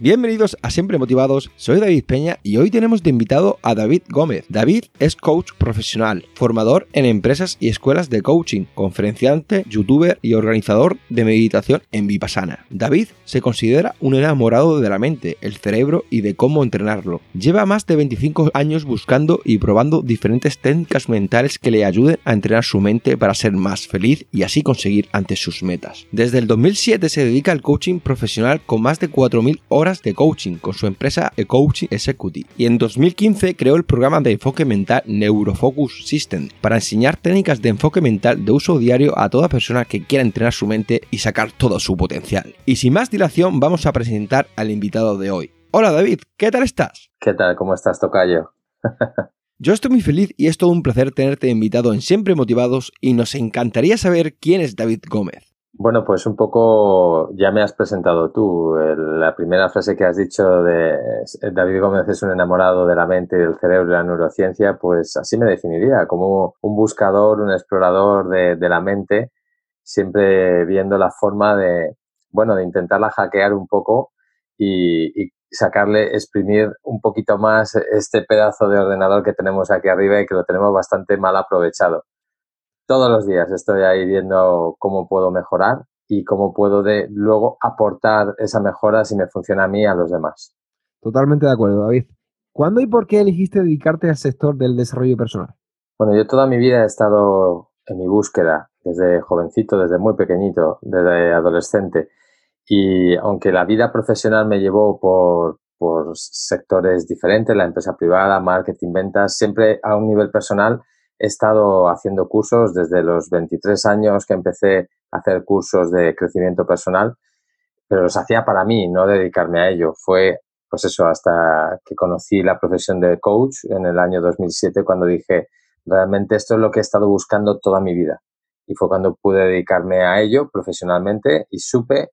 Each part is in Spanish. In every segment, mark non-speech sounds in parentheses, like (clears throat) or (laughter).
Bienvenidos a Siempre Motivados, soy David Peña y hoy tenemos de invitado a David Gómez. David es coach profesional, formador en empresas y escuelas de coaching, conferenciante, youtuber y organizador de meditación en Vipassana. David se considera un enamorado de la mente, el cerebro y de cómo entrenarlo. Lleva más de 25 años buscando y probando diferentes técnicas mentales que le ayuden a entrenar su mente para ser más feliz y así conseguir ante sus metas. Desde el 2007 se dedica al coaching profesional con más de 4.000 horas de coaching con su empresa eCoaching Executive y en 2015 creó el programa de enfoque mental Neurofocus System para enseñar técnicas de enfoque mental de uso diario a toda persona que quiera entrenar su mente y sacar todo su potencial. Y sin más dilación vamos a presentar al invitado de hoy. Hola David, ¿qué tal estás? ¿Qué tal? ¿Cómo estás, Tocayo? (laughs) Yo estoy muy feliz y es todo un placer tenerte invitado en Siempre Motivados y nos encantaría saber quién es David Gómez. Bueno, pues un poco ya me has presentado tú. la primera frase que has dicho de David Gómez es un enamorado de la mente del cerebro y la neurociencia, pues así me definiría, como un buscador, un explorador de, la mente, siempre viendo la forma de, bueno, de intentarla hackear un poco y, y sacarle, exprimir un poquito más este pedazo de ordenador que tenemos aquí arriba y que lo tenemos bastante mal aprovechado todos los días estoy ahí viendo cómo puedo mejorar y cómo puedo de, luego aportar esa mejora si me funciona a mí y a los demás. Totalmente de acuerdo, David. ¿Cuándo y por qué elegiste dedicarte al sector del desarrollo personal? Bueno, yo toda mi vida he estado en mi búsqueda, desde jovencito, desde muy pequeñito, desde adolescente. Y aunque la vida profesional me llevó por, por sectores diferentes, la empresa privada, marketing, ventas, siempre a un nivel personal he estado haciendo cursos desde los 23 años que empecé a hacer cursos de crecimiento personal, pero los hacía para mí, no dedicarme a ello. Fue, pues eso, hasta que conocí la profesión de coach en el año 2007 cuando dije, realmente esto es lo que he estado buscando toda mi vida. Y fue cuando pude dedicarme a ello profesionalmente y supe,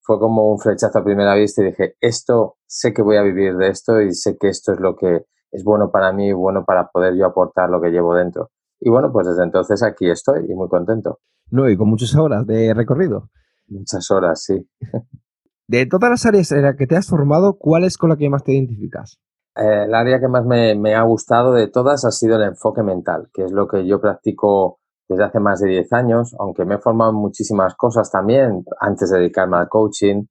fue como un flechazo a primera vista y dije, esto, sé que voy a vivir de esto y sé que esto es lo que es bueno para mí, bueno para poder yo aportar lo que llevo dentro. Y bueno, pues desde entonces aquí estoy y muy contento. No, y con muchas horas de recorrido. Muchas horas, sí. (laughs) De todas las áreas en las que te has formado, ¿cuál es con la que más te identificas? Eh, el área que más me, me, ha gustado de todas ha sido el enfoque mental, que es lo que yo practico desde hace más de 10 años, aunque me he formado en muchísimas cosas también antes de dedicarme al coaching,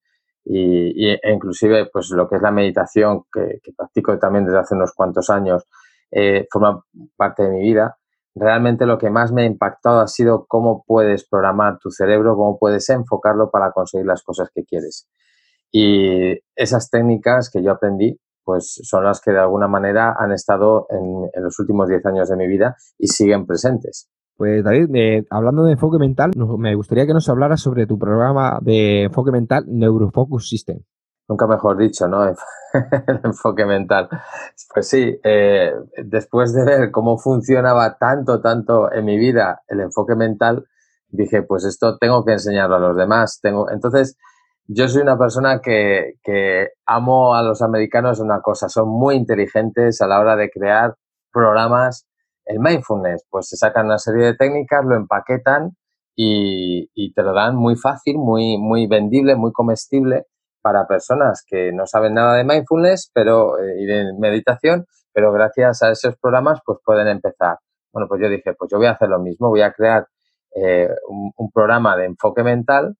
y, e inclusive pues lo que es la meditación que, practico también desde hace unos cuantos años eh, forma parte de mi vida. Realmente lo que más me ha impactado ha sido cómo puedes programar tu cerebro cómo puedes enfocarlo para conseguir las cosas que quieres. Y esas técnicas que yo aprendí pues son las que de alguna manera han estado en, en los últimos 10 años de mi vida y siguen presentes pues David, eh, hablando de enfoque mental, me gustaría que nos hablaras sobre tu programa de enfoque mental Neurofocus System. Nunca mejor dicho, ¿no? (laughs) el enfoque mental. Pues sí, eh, después de ver cómo funcionaba tanto, tanto en mi vida el enfoque mental, dije, pues esto tengo que enseñarlo a los demás. Tengo, entonces, yo soy una persona que, que amo a los americanos una cosa, son muy inteligentes a la hora de crear programas el mindfulness, pues se sacan una serie de técnicas, lo empaquetan y, te lo dan muy fácil, muy, muy vendible, muy comestible para personas que no saben nada de mindfulness pero, eh, y de meditación, pero gracias a esos programas pues pueden empezar. Bueno, pues yo dije, pues yo voy a hacer lo mismo, voy a crear eh, un, programa de enfoque mental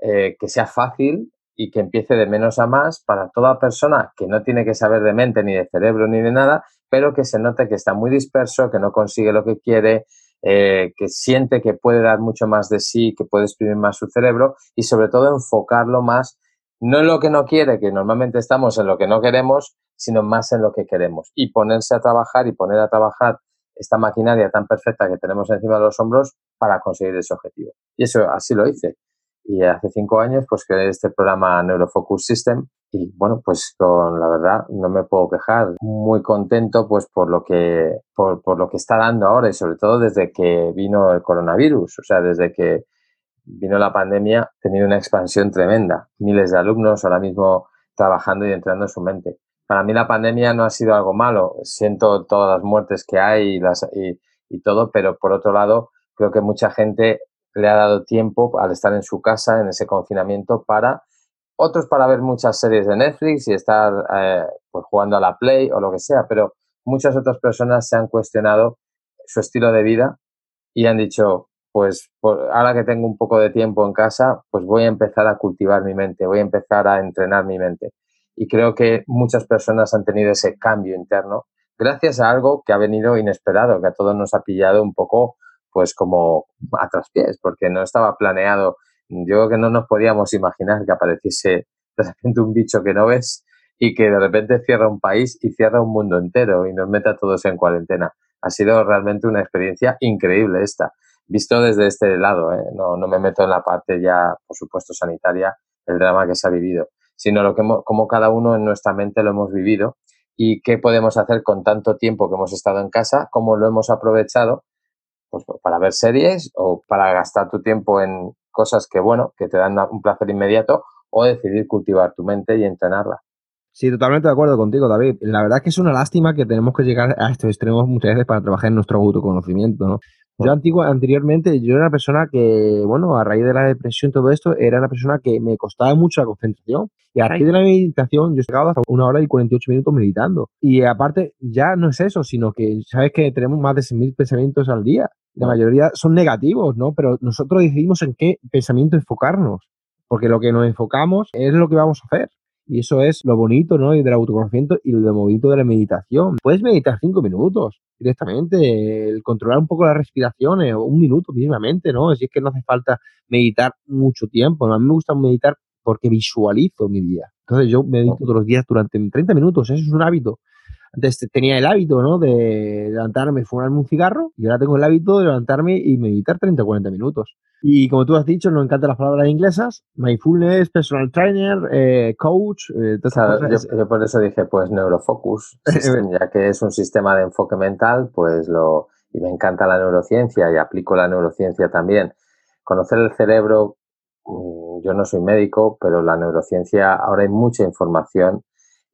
eh, que sea fácil y que empiece de menos a más para toda persona que no tiene que saber de mente ni de cerebro ni de nada, pero que se note que está muy disperso, que no consigue lo que quiere, eh, que siente que puede dar mucho más de sí, que puede exprimir más su cerebro y sobre todo enfocarlo más, no en lo que no quiere, que normalmente estamos en lo que no queremos, sino más en lo que queremos y ponerse a trabajar y poner a trabajar esta maquinaria tan perfecta que tenemos encima de los hombros para conseguir ese objetivo. Y eso así lo hice. Y hace cinco años, pues creé este programa Neurofocus System y bueno, pues con la verdad no me puedo quejar. Muy contento pues por lo que por, por, lo que está dando ahora y sobre todo desde que vino el coronavirus, o sea, desde que vino la pandemia, ha tenido una expansión tremenda. Miles de alumnos ahora mismo trabajando y entrando en su mente. Para mí la pandemia no ha sido algo malo. Siento todas las muertes que hay y, las, y, y todo, pero por otro lado, creo que mucha gente le ha dado tiempo al estar en su casa, en ese confinamiento, para otros para ver muchas series de Netflix y estar eh, pues jugando a la Play o lo que sea, pero muchas otras personas se han cuestionado su estilo de vida y han dicho, pues ahora que tengo un poco de tiempo en casa, pues voy a empezar a cultivar mi mente, voy a empezar a entrenar mi mente. Y creo que muchas personas han tenido ese cambio interno gracias a algo que ha venido inesperado, que a todos nos ha pillado un poco pues como a traspiés, porque no estaba planeado yo creo que no nos podíamos imaginar que apareciese de repente un bicho que no ves y que de repente cierra un país y cierra un mundo entero y nos mete a todos en cuarentena. Ha sido realmente una experiencia increíble esta, visto desde este lado. ¿eh? No, no me meto en la parte ya, por supuesto, sanitaria, el drama que se ha vivido, sino lo que como cada uno en nuestra mente lo hemos vivido y qué podemos hacer con tanto tiempo que hemos estado en casa, cómo lo hemos aprovechado pues, para ver series o para gastar tu tiempo en, cosas que, bueno, que te dan un placer inmediato o decidir cultivar tu mente y entrenarla. Sí, totalmente de acuerdo contigo, David. La verdad es que es una lástima que tenemos que llegar a estos extremos muchas veces para trabajar en nuestro autoconocimiento, ¿no? Yo antiguo, anteriormente, yo era una persona que, bueno, a raíz de la depresión y todo esto, era una persona que me costaba mucho la concentración. Y a raíz de la meditación, yo he llegado hasta una hora y 48 minutos meditando. Y aparte, ya no es eso, sino que sabes que tenemos más de 6.000 pensamientos al día. La mayoría son negativos, ¿no? Pero nosotros decidimos en qué pensamiento enfocarnos. Porque lo que nos enfocamos es lo que vamos a hacer. Y eso es lo bonito, ¿no? Y del autoconocimiento y lo bonito de la meditación. Puedes meditar cinco minutos directamente, el controlar un poco las respiraciones, o un minuto mínimamente, ¿no? Así es que no hace falta meditar mucho tiempo. A mí me gusta meditar porque visualizo mi día. Entonces yo medito todos los días durante 30 minutos, eso es un hábito. Antes tenía el hábito, ¿no? De levantarme, fumarme un cigarro y ahora tengo el hábito de levantarme y meditar 30 o 40 minutos. Y como tú has dicho, nos encantan las palabras inglesas, mindfulness, personal trainer, eh, coach. Eh, yo, por eso dije, pues neurofocus, (laughs) ya que es un sistema de enfoque mental, pues lo... Y me encanta la neurociencia y aplico la neurociencia también. Conocer el cerebro, mm, yo no soy médico, pero la neurociencia, ahora hay mucha información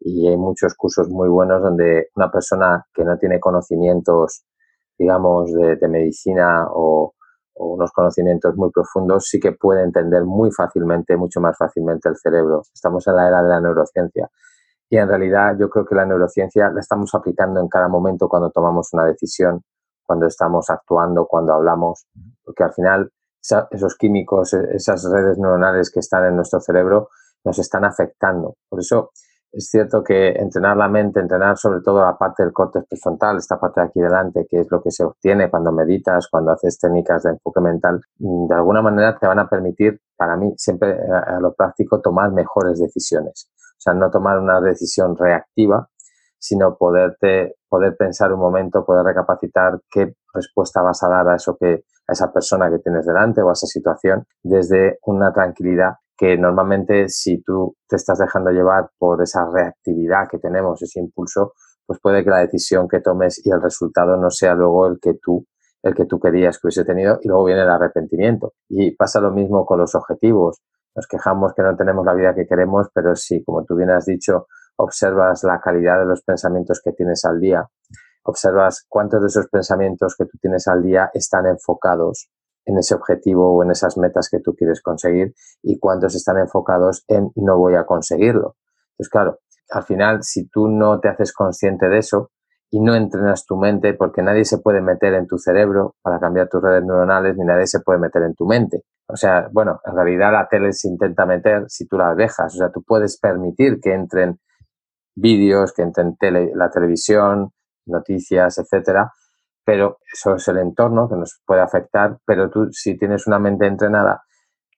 y hay muchos cursos muy buenos donde una persona que no tiene conocimientos, digamos, de, medicina o, unos conocimientos muy profundos, sí que puede entender muy fácilmente, mucho más fácilmente el cerebro. Estamos en la era de la neurociencia. Y en realidad yo creo que la neurociencia la estamos aplicando en cada momento cuando tomamos una decisión, cuando estamos actuando, cuando hablamos, porque al final esos químicos, e, esas redes neuronales que están en nuestro cerebro nos están afectando. Por eso es cierto que entrenar la mente, entrenar sobre todo la parte del corte prefrontal, esta parte de aquí delante, que es lo que se obtiene cuando meditas, cuando haces técnicas de enfoque mental, mm, de alguna manera te van a permitir, para mí, siempre eh, a lo práctico, tomar mejores decisiones. O sea, no tomar una decisión reactiva, sino poderte, poder pensar un momento, poder recapacitar qué respuesta vas a dar a eso que, a esa persona que tienes delante o a esa situación desde una tranquilidad que normalmente si tú te estás dejando llevar por esa reactividad que tenemos, ese impulso, pues puede que la decisión que tomes y el resultado no sea luego el que tú el que tú querías que hubiese tenido y luego viene el arrepentimiento. Y pasa lo mismo con los objetivos. Nos quejamos que no tenemos la vida que queremos, pero si, como tú bien has dicho, observas la calidad de los pensamientos que tienes al día, observas cuántos de esos pensamientos que tú tienes al día están enfocados en ese objetivo o en esas metas que tú quieres conseguir y cuántos están enfocados en no voy a conseguirlo. Entonces, claro, al final, si tú no te haces consciente de eso y no entrenas tu mente, porque nadie se puede meter en tu cerebro para cambiar tus redes neuronales, ni nadie se puede meter en tu mente. O sea, bueno, en realidad la tele se intenta meter si tú la dejas. O sea, tú puedes permitir que entren vídeos, que entren tele, la televisión, noticias, etcétera, pero eso es el entorno que nos puede afectar, pero tú si tienes una mente entrenada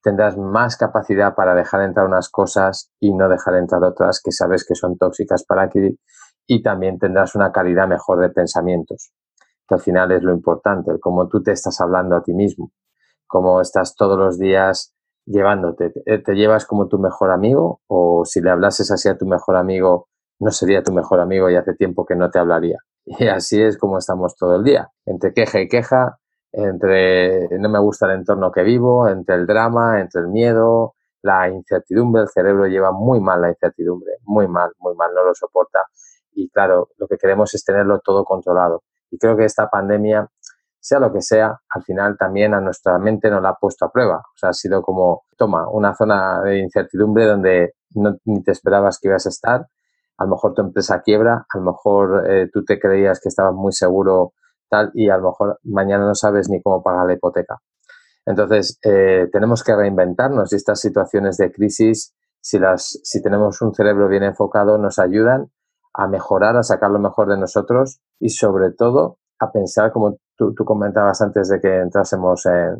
tendrás más capacidad para dejar entrar unas cosas y no dejar entrar otras que sabes que son tóxicas para ti y también tendrás una calidad mejor de pensamientos, que al final es lo importante, cómo tú te estás hablando a ti mismo, cómo estás todos los días llevándote. Te, llevas como tu mejor amigo o si le hablases así a tu mejor amigo, no sería tu mejor amigo y hace tiempo que no te hablaría. Y así es como estamos todo el día, entre queja y queja, entre no me gusta el entorno que vivo, entre el drama, entre el miedo, la incertidumbre. El cerebro lleva muy mal la incertidumbre, muy mal, muy mal, no lo soporta. Y claro, lo que queremos es tenerlo todo controlado. Y creo que esta pandemia sea lo que sea, al final también a nuestra mente nos la ha puesto a prueba. O sea, ha sido como, toma, una zona de incertidumbre donde ni te esperabas que ibas a estar. A lo mejor tu empresa quiebra, a lo mejor eh, tú te creías que estabas muy seguro tal y a lo mejor mañana no sabes ni cómo pagar la hipoteca. Entonces, eh, tenemos que reinventarnos y estas situaciones de crisis, si, las, si tenemos un cerebro bien enfocado, nos ayudan a mejorar, a sacar lo mejor de nosotros y sobre todo a pensar, como tú, comentabas antes de que entrásemos en,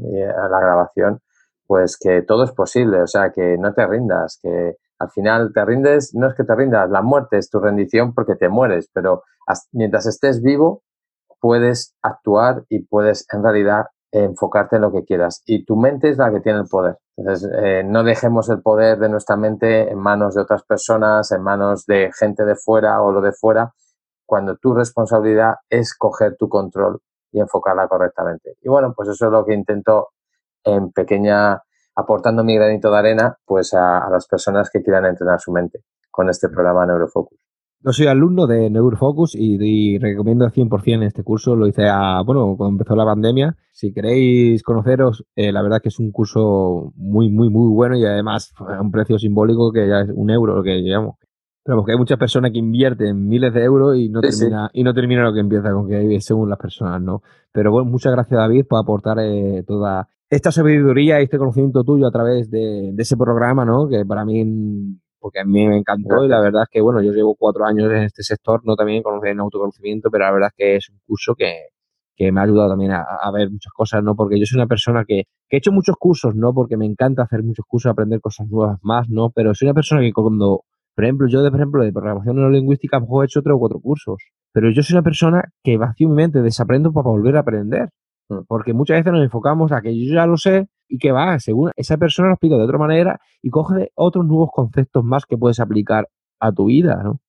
la grabación, pues que todo es posible, o sea, que no te rindas, que al final te rindes, no es que te rindas, la muerte es tu rendición porque te mueres, pero mientras estés vivo puedes actuar y puedes en realidad enfocarte en lo que quieras. Y tu mente es la que tiene el poder. Entonces, eh, no dejemos el poder de nuestra mente en manos de otras personas, en manos de gente de fuera o lo de fuera, cuando tu responsabilidad es coger tu control y enfocarla correctamente. Y bueno, pues eso es lo que intento en pequeña, aportando mi granito de arena, pues a, las personas que quieran entrenar su mente con este programa Neurofocus. Yo soy alumno de Neurofocus y, recomiendo al 100% este curso. Lo hice a, bueno, cuando empezó la pandemia. Si queréis conoceros, eh, la verdad que es un curso muy, muy, muy bueno y además a un precio simbólico que ya es un euro lo que llevamos. Pero porque hay muchas personas que invierten miles de euros y no, termina, y no termina lo que empieza con que según las personas, ¿no? Pero bueno, muchas gracias David por aportar eh, toda esta sabiduría y este conocimiento tuyo a través de, ese programa, ¿no? Que para mí, porque a mí me encantó y la verdad es que, bueno, yo llevo cuatro años en este sector, no también en autoconocimiento, pero la verdad es que es un curso que, me ha ayudado también a, ver muchas cosas, ¿no? Porque yo soy una persona que, que, he hecho muchos cursos, ¿no? Porque me encanta hacer muchos cursos, aprender cosas nuevas más, ¿no? Pero soy una persona que cuando por ejemplo, yo, de, por ejemplo, de programación neurolingüística, a lo mejor he hecho tres o cuatro cursos. Pero yo soy una persona que vacío mi mente, desaprendo para volver a aprender. Porque muchas veces nos enfocamos a que yo ya lo sé y que va, según esa persona lo explica de otra manera y coge otros nuevos conceptos más que puedes aplicar a tu vida, ¿no?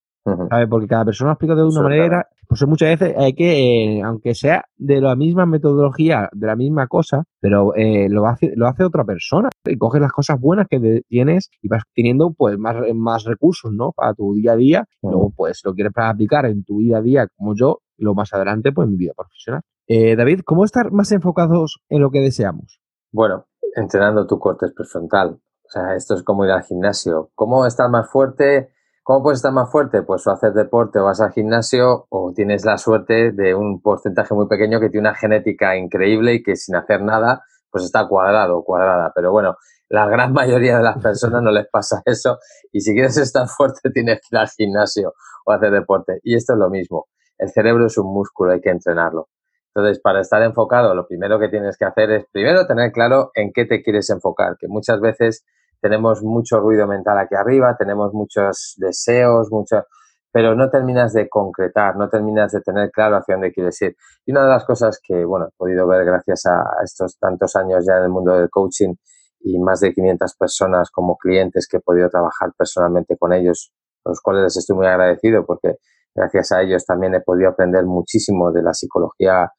Porque cada persona lo explica de una manera. Pues muchas veces hay que, eh, aunque sea de la misma metodología, de la misma cosa, pero eh, lo, hace, lo hace otra persona. Y coges las cosas buenas que tienes y vas teniendo pues más, más recursos, ¿no? Para tu día a día. Luego, pues, lo quieres para aplicar en tu vida a día como yo, y luego más adelante, pues, en mi vida profesional. Eh, David, ¿cómo estar más enfocados en lo que deseamos? Bueno, entrenando tu corte prefrontal. O sea, esto es como ir al gimnasio. ¿Cómo estar más fuerte? ¿Cómo puedes estar más fuerte? Pues o hacer deporte o vas al gimnasio o tienes la suerte de un porcentaje muy pequeño que tiene una genética increíble y que sin hacer nada pues está cuadrado o cuadrada. Pero bueno, la gran (laughs) mayoría de las personas no les pasa eso y si quieres estar (laughs) fuerte tienes que ir al gimnasio o hacer deporte. Y esto es lo mismo. El cerebro es un músculo, hay que entrenarlo. Entonces, para estar enfocado, lo primero que tienes que hacer es primero tener claro en qué te quieres enfocar, que muchas veces tenemos mucho ruido mental aquí arriba, tenemos muchos deseos, mucho, pero no terminas de concretar, no terminas de tener claro hacia dónde quieres ir. Y una de las cosas que, bueno, he podido ver gracias a estos tantos años ya en el mundo del coaching y más de 500 personas como clientes que he podido trabajar personalmente con ellos, los cuales les estoy muy agradecido porque gracias a ellos también he podido aprender muchísimo de la psicología,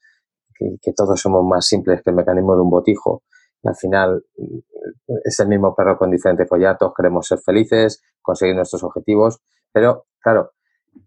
que, todos somos más simples que el mecanismo de un botijo al final es el mismo perro con diferente collar, todos queremos ser felices, conseguir nuestros objetivos, pero claro,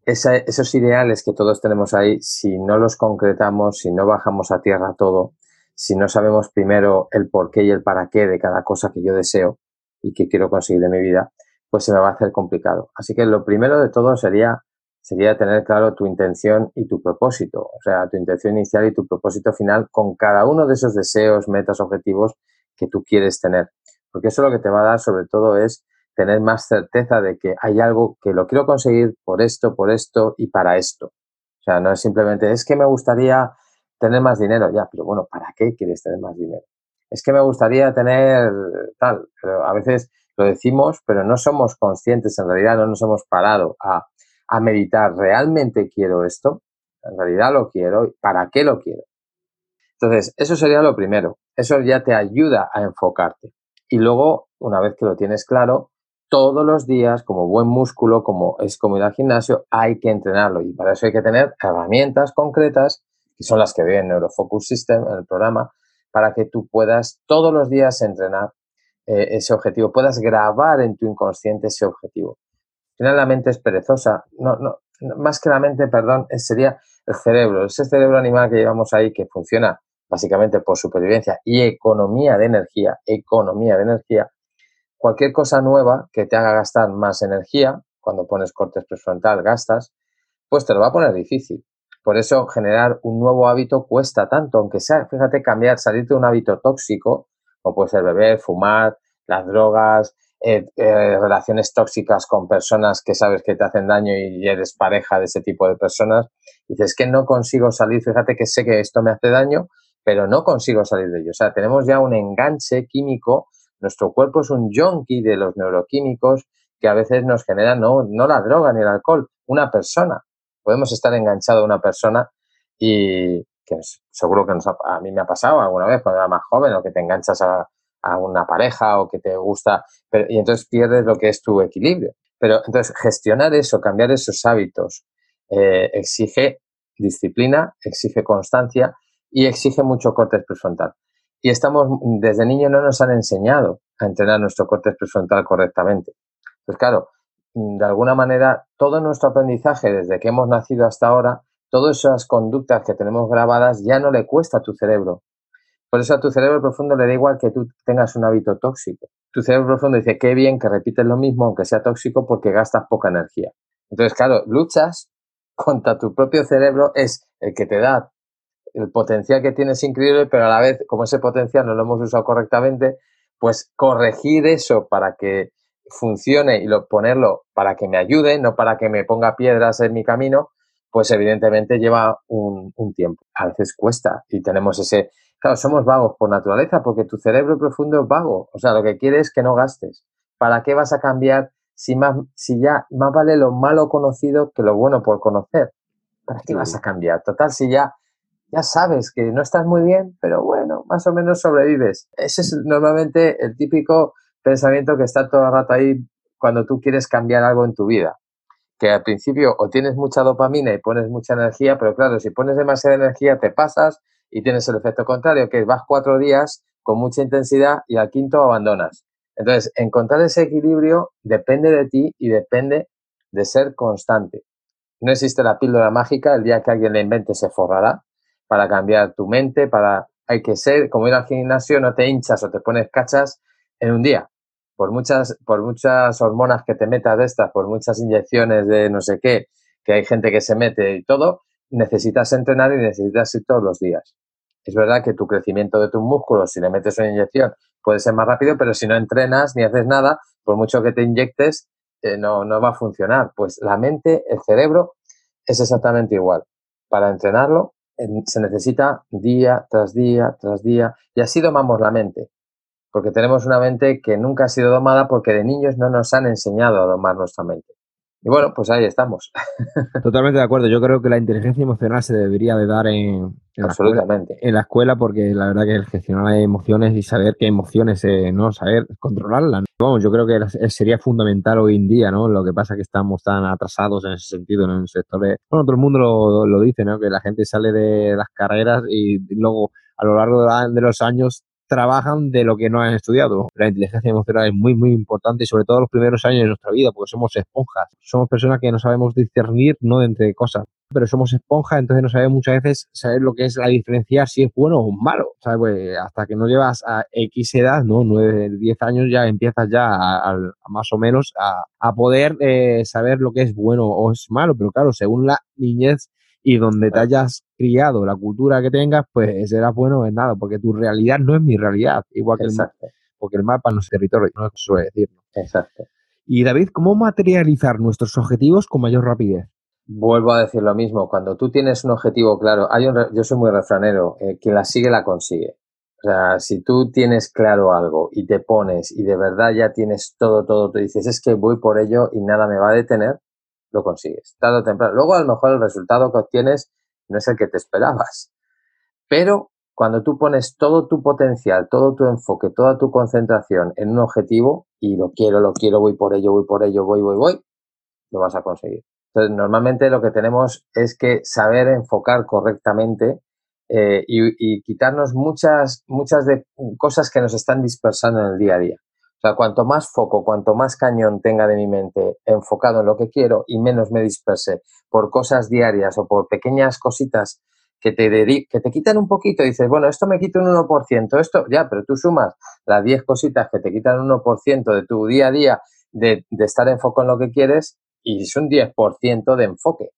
esos ideales que todos tenemos ahí, si no los concretamos, si no bajamos a tierra todo, si no sabemos primero el por qué y el para qué de cada cosa que yo deseo y que quiero conseguir de mi vida, pues se me va a hacer complicado. Así que lo primero de todo sería sería tener claro tu intención y tu propósito, o sea, tu intención inicial y tu propósito final con cada uno de esos deseos, metas, objetivos que tú quieres tener. Porque eso lo que te va a dar sobre todo es tener más certeza de que hay algo que lo quiero conseguir por esto, por esto y para esto. O sea, no es simplemente, es que me gustaría tener más dinero, ya, pero bueno, ¿para qué quieres tener más dinero? Es que me gustaría tener tal, pero a veces lo decimos, pero no somos conscientes, en realidad no nos hemos parado a a meditar, ¿realmente quiero esto? En realidad lo quiero, ¿para qué lo quiero? Entonces, eso sería lo primero. Eso ya te ayuda a enfocarte. Y luego, una vez que lo tienes claro, todos los días, como buen músculo, como es como ir al gimnasio, hay que entrenarlo. Y para eso hay que tener herramientas concretas, que son las que ve en Neurofocus System, en el programa, para que tú puedas todos los días entrenar eh, ese objetivo, puedas grabar en tu inconsciente ese objetivo. Al final la mente es perezosa, no, no, más que la mente, perdón, sería el cerebro, ese cerebro animal que llevamos ahí que funciona básicamente por supervivencia y economía de energía, economía de energía, cualquier cosa nueva que te haga gastar más energía, cuando pones cortes prefrontal gastas, pues te lo va a poner difícil. Por eso generar un nuevo hábito cuesta tanto, aunque sea, fíjate, cambiar, salir de un hábito tóxico, como puede ser beber, fumar, las drogas, eh, eh, relaciones tóxicas con personas que sabes que te hacen daño y eres pareja de ese tipo de personas. Dices que no consigo salir, fíjate que sé que esto me hace daño, pero no consigo salir de ello. O sea, tenemos ya un enganche químico, nuestro cuerpo es un junkie de los neuroquímicos que a veces nos genera no, no la droga ni el alcohol, una persona. Podemos estar enganchado a una persona y que seguro que a mí me ha pasado alguna vez cuando era más joven o que te enganchas a, a una pareja o que te gusta, y entonces pierdes lo que es tu equilibrio. Pero entonces gestionar eso, cambiar esos hábitos, eh, exige disciplina, exige constancia y exige mucho corte prefrontal. Y estamos, desde niño no nos han enseñado a entrenar nuestro corte prefrontal correctamente. Pues claro, de alguna manera, todo nuestro aprendizaje desde que hemos nacido hasta ahora, todas esas conductas que tenemos grabadas ya no le cuesta a tu cerebro, por eso a tu cerebro profundo le da igual que tú tengas un hábito tóxico. Tu cerebro profundo dice, qué bien que repites lo mismo aunque sea tóxico porque gastas poca energía. Entonces, claro, luchas contra tu propio cerebro, es el que te da el potencial que tienes increíble, pero a la vez, como ese potencial no lo hemos usado correctamente, pues corregir eso para que funcione y lo, ponerlo para que me ayude, no para que me ponga piedras en mi camino, pues evidentemente lleva un, un tiempo. A veces cuesta y tenemos ese, Claro, somos vagos por naturaleza porque tu cerebro profundo es vago. O sea, lo que quiere es que no gastes. ¿Para qué vas a cambiar si, más, si ya más vale lo malo conocido que lo bueno por conocer? ¿Para qué vas a cambiar? Total, si ya, ya sabes que no estás muy bien, pero bueno, más o menos sobrevives. Ese es normalmente el típico pensamiento que está todo el rato ahí cuando tú quieres cambiar algo en tu vida. Que al principio o tienes mucha dopamina y pones mucha energía, pero claro, si pones demasiada energía te pasas y tienes el efecto contrario, que vas cuatro días con mucha intensidad y al quinto abandonas. Entonces, encontrar ese equilibrio depende de ti y depende de ser constante. No existe la píldora mágica, el día que alguien la invente se forrará para cambiar tu mente, para hay que ser, como ir al gimnasio, no te hinchas o te pones cachas en un día. Por muchas, por muchas hormonas que te metas de estas, por muchas inyecciones de no sé qué, que hay gente que se mete y todo, necesitas entrenar y necesitas ir todos los días. Es verdad que tu crecimiento de tus músculos, si le metes una inyección, puede ser más rápido, pero si no entrenas ni haces nada, por mucho que te inyectes, eh, no, no va a funcionar. Pues la mente, el cerebro, es exactamente igual. Para entrenarlo se necesita día tras día tras día y así domamos la mente. Porque tenemos una mente que nunca ha sido domada porque de niños no nos han enseñado a domar nuestra mente. Y bueno, pues ahí estamos. (laughs) Totalmente de acuerdo. Yo creo que la inteligencia emocional se debería de dar en, Absolutamente. La escuela, en la escuela porque la verdad que el gestionar las emociones y saber qué emociones, eh, no saber controlarlas. Vamos, yo creo que sería fundamental hoy en día, ¿no? Lo que pasa es que estamos tan atrasados en ese sentido, en el sector de... Bueno, todo el mundo lo, lo dice, ¿no? Que la gente sale de las carreras y luego a lo largo de los años trabajan de lo que no han estudiado. La inteligencia emocional es muy, muy importante sobre todo los primeros años de nuestra vida, porque somos esponjas. Somos personas que no sabemos discernir, no de entre cosas, pero somos esponjas, entonces no sabemos muchas veces saber lo que es la diferenciar si es bueno o malo. Pues hasta que no llevas a X edad, ¿no? 9, 10 años ya empiezas ya a, más o menos a, a poder eh, saber lo que es bueno o es malo, pero claro, según la niñez y donde te hayas criado, la cultura que tengas, pues será bueno en nada, porque tu realidad no es mi realidad, igual que el mapa, porque el mapa no es territorio, no se suele decir. Exacto. Y David, ¿cómo materializar nuestros objetivos con mayor rapidez? Vuelvo a decir lo mismo, cuando tú tienes un objetivo claro, hay un, yo soy muy refranero, eh, quien la sigue la consigue. O sea, si tú tienes claro algo y te pones y de verdad ya tienes todo, todo, te dices, es que voy por ello y nada me va a detener, lo consigues, tarde o temprano. Luego a lo mejor el resultado que obtienes no es el que te esperabas, pero cuando tú pones todo tu potencial, todo tu enfoque, toda tu concentración en un objetivo y lo quiero, lo quiero, voy por ello, voy por ello, voy, voy, voy, lo vas a conseguir. Entonces, normalmente lo que tenemos es que saber enfocar correctamente eh, y, quitarnos muchas, muchas de cosas que nos están dispersando en el día a día. O sea, cuanto más foco, cuanto más cañón tenga de mi mente enfocado en lo que quiero y menos me disperse por cosas diarias o por pequeñas cositas que te, que te quitan un poquito y dices, bueno, esto me quita un 1%, esto ya, pero tú sumas las 10 cositas que te quitan un 1% de tu día a día de, de estar en foco en lo que quieres y es un 10% de enfoque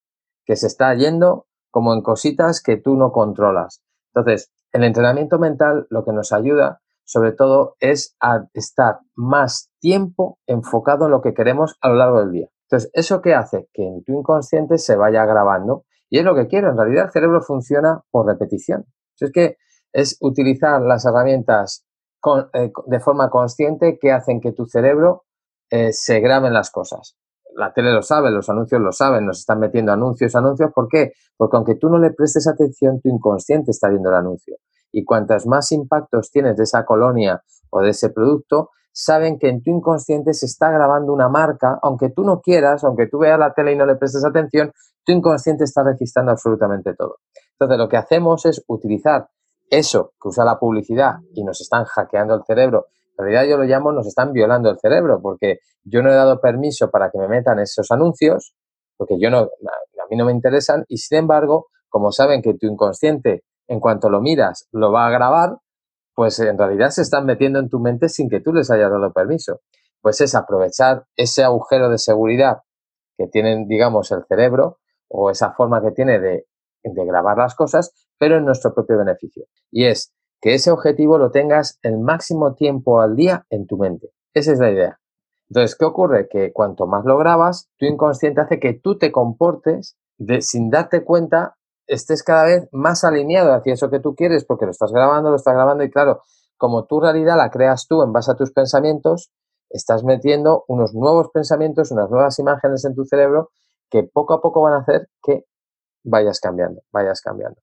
que se está yendo como en cositas que tú no controlas. Entonces, el entrenamiento mental lo que nos ayuda sobre todo es a estar más tiempo enfocado en lo que queremos a lo largo del día. Entonces, ¿eso qué hace? Que en tu inconsciente se vaya grabando y es lo que quiero. En realidad, el cerebro funciona por repetición. Es que es utilizar las herramientas eh, de forma consciente que hacen que tu cerebro eh, se graben las cosas la tele lo sabe, los anuncios lo saben, nos están metiendo anuncios, anuncios. ¿Por qué? Porque aunque tú no le prestes atención, tu inconsciente está viendo el anuncio. Y cuantos más impactos tienes de esa colonia o de ese producto, saben que en tu inconsciente se está grabando una marca, aunque tú no quieras, aunque tú veas la tele y no le prestes atención, tu inconsciente está registrando absolutamente todo. Entonces, lo que hacemos es utilizar eso que usa la publicidad y nos están hackeando el cerebro en realidad yo lo llamo, nos están violando el cerebro, porque yo no he dado permiso para que me metan esos anuncios, porque yo no, a mí no me interesan, y sin embargo, como saben que tu inconsciente, en cuanto lo miras, lo va a grabar, pues en realidad se están metiendo en tu mente sin que tú les hayas dado permiso. Pues es aprovechar ese agujero de seguridad que tienen, digamos, el cerebro o esa forma que tiene de, grabar las cosas, pero en nuestro propio beneficio. Y es que ese objetivo lo tengas el máximo tiempo al día en tu mente. Esa es la idea. Entonces, ¿qué ocurre? Que cuanto más lo grabas, tu inconsciente hace que tú te comportes de, sin darte cuenta, estés cada vez más alineado hacia eso que tú quieres, porque lo estás grabando, lo estás grabando y claro, como tu realidad la creas tú en base a tus pensamientos, estás metiendo unos nuevos pensamientos, unas nuevas imágenes en tu cerebro que poco a poco van a hacer que vayas cambiando, vayas cambiando.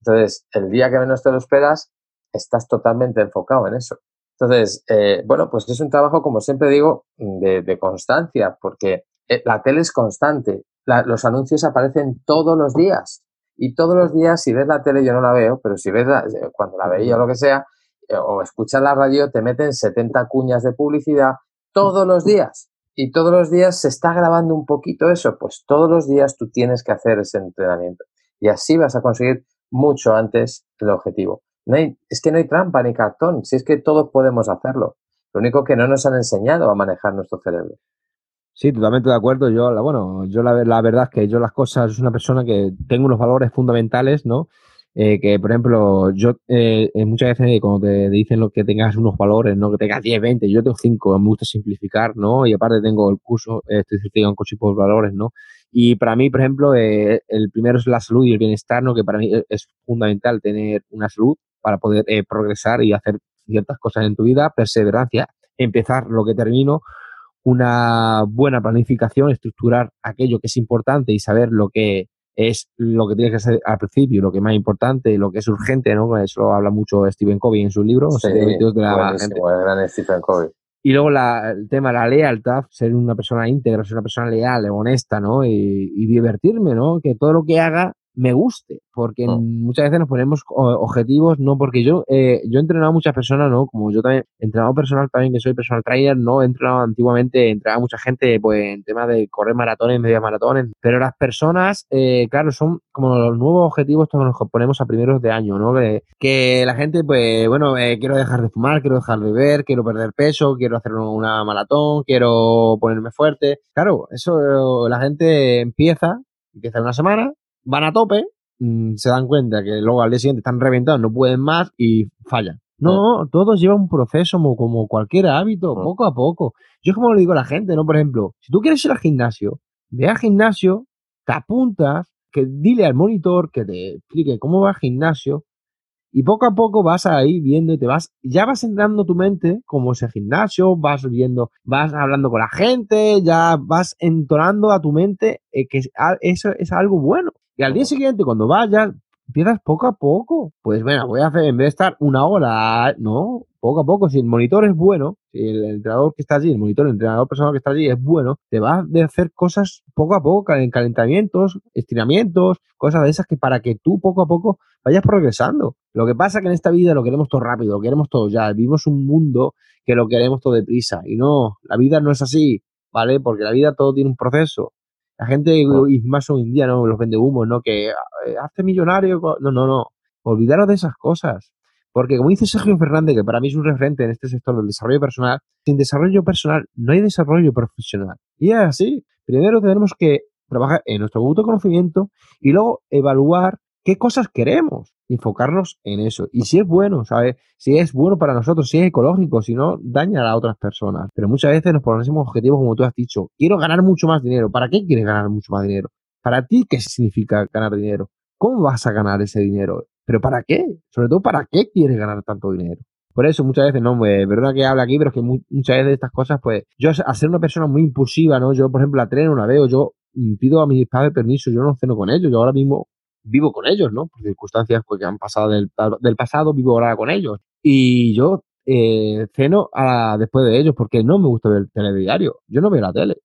Entonces, el día que menos te lo esperas, estás totalmente enfocado en eso. Entonces, eh, bueno, pues es un trabajo, como siempre digo, de, constancia, porque eh, la tele es constante. los anuncios aparecen todos los días. Y todos los días, si ves la tele, yo no la veo, pero si ves eh, cuando la veía o lo que sea, o escuchas la radio, te meten 70 cuñas de publicidad todos los días. Y todos los días se está grabando un poquito eso. Pues todos los días tú tienes que hacer ese entrenamiento. Y así vas a conseguir mucho antes el objetivo es que no hay trampa ni cartón, si es que todos podemos hacerlo. Lo único que no nos han enseñado a manejar nuestro cerebro. Sí, totalmente de acuerdo. Yo, la, bueno, yo la, la verdad es que yo las cosas, es una persona que tengo unos valores fundamentales, ¿no? Eh, que, por ejemplo, yo eh, eh, muchas veces cuando te dicen lo que tengas unos valores, ¿no? Que tengas 10, 20, yo tengo 5, me gusta simplificar, ¿no? Y aparte tengo el curso, estoy certificado en coaching por valores, ¿no? Y para mí, por ejemplo, el primero es la salud y el bienestar, ¿no? Que para mí es fundamental tener una salud para poder eh, progresar y hacer ciertas cosas en tu vida, perseverancia, empezar lo que termino, una buena planificación, estructurar aquello que es importante y saber lo que es lo que tienes que hacer al principio, lo que es más importante, lo que es urgente, ¿no? Eso habla mucho Stephen Covey en su libro. Sí, de la gente. el gran Stephen Covey. Y luego el tema de la lealtad, ser una persona íntegra, ser una persona leal, honesta, ¿no? Y, y divertirme, ¿no? Que todo lo que haga me guste, porque mm. muchas veces nos ponemos objetivos, no porque yo, eh, yo he entrenado a muchas personas, ¿no? Como yo también he entrenado personal también, que soy personal trainer, no he entrenado antiguamente, he entrenado a mucha gente pues en temas de correr maratones, media maratones, pero las personas, eh, claro, son como los nuevos objetivos que nos ponemos a primeros de año, ¿no? Que, la gente, pues, bueno, eh, quiero dejar de fumar, quiero dejar de beber, quiero perder peso, quiero hacer una maratón, quiero ponerme fuerte. Claro, eso la gente empieza, empieza una semana, van a tope, mm, se dan cuenta que luego al día siguiente están reventados, no pueden más y fallan. No, todo lleva un proceso como, cualquier hábito, poco a poco. Yo es como le digo a la gente, ¿no? Por ejemplo, si tú quieres ir al gimnasio, ve al gimnasio, te apuntas, que dile al monitor que te explique cómo va el gimnasio y poco a poco vas ahí viendo y te vas, ya vas entrando tu mente como ese gimnasio, vas viendo, vas hablando con la gente, ya vas entonando a tu mente eh, que eso es algo bueno. Y al día siguiente, cuando vayas, empiezas poco a poco. Pues bueno, voy a hacer, en vez de estar una hora, no, poco a poco. Si el monitor es bueno, si el entrenador que está allí, el monitor, el entrenador personal que está allí es bueno, te va a hacer cosas poco a poco, calentamientos, estiramientos, cosas de esas que para que tú poco a poco vayas progresando. Lo que pasa es que en esta vida lo queremos todo rápido, lo queremos todo ya. Vivimos un mundo que lo queremos todo deprisa. Y no, la vida no es así, ¿vale? Porque la vida todo tiene un proceso. La gente, y más hoy en día, ¿no? Los vende humo, ¿no? Que eh, hace millonario. No, no, no. Olvidaros de esas cosas. Porque como dice Sergio Fernández, que para mí es un referente en este sector del desarrollo personal, sin desarrollo personal no hay desarrollo profesional. Y es así. Primero tenemos que trabajar en nuestro autoconocimiento y luego evaluar qué cosas queremos, enfocarnos en eso. Y si es bueno, ¿sabes? Si es bueno para nosotros, si es ecológico, si no, daña a otras personas. Pero muchas veces nos ponemos objetivos como tú has dicho. Quiero ganar mucho más dinero. ¿Para qué quieres ganar mucho más dinero? ¿Para ti qué significa ganar dinero? ¿Cómo vas a ganar ese dinero? ¿Pero para qué? Sobre todo, ¿para qué quieres ganar tanto dinero? Por eso muchas veces, no, es verdad que habla aquí, pero es que muchas veces de estas cosas, pues, yo a ser una persona muy impulsiva, ¿no? Yo, por ejemplo, la treno, la veo, yo pido a mis padres permiso, yo no ceno con ellos, yo ahora mismo vivo con ellos, ¿no? Por circunstancias pues, que han pasado del, pasado, vivo ahora con ellos. Y yo eh, ceno a, después de ellos porque no me gusta ver el telediario. Yo no veo la tele.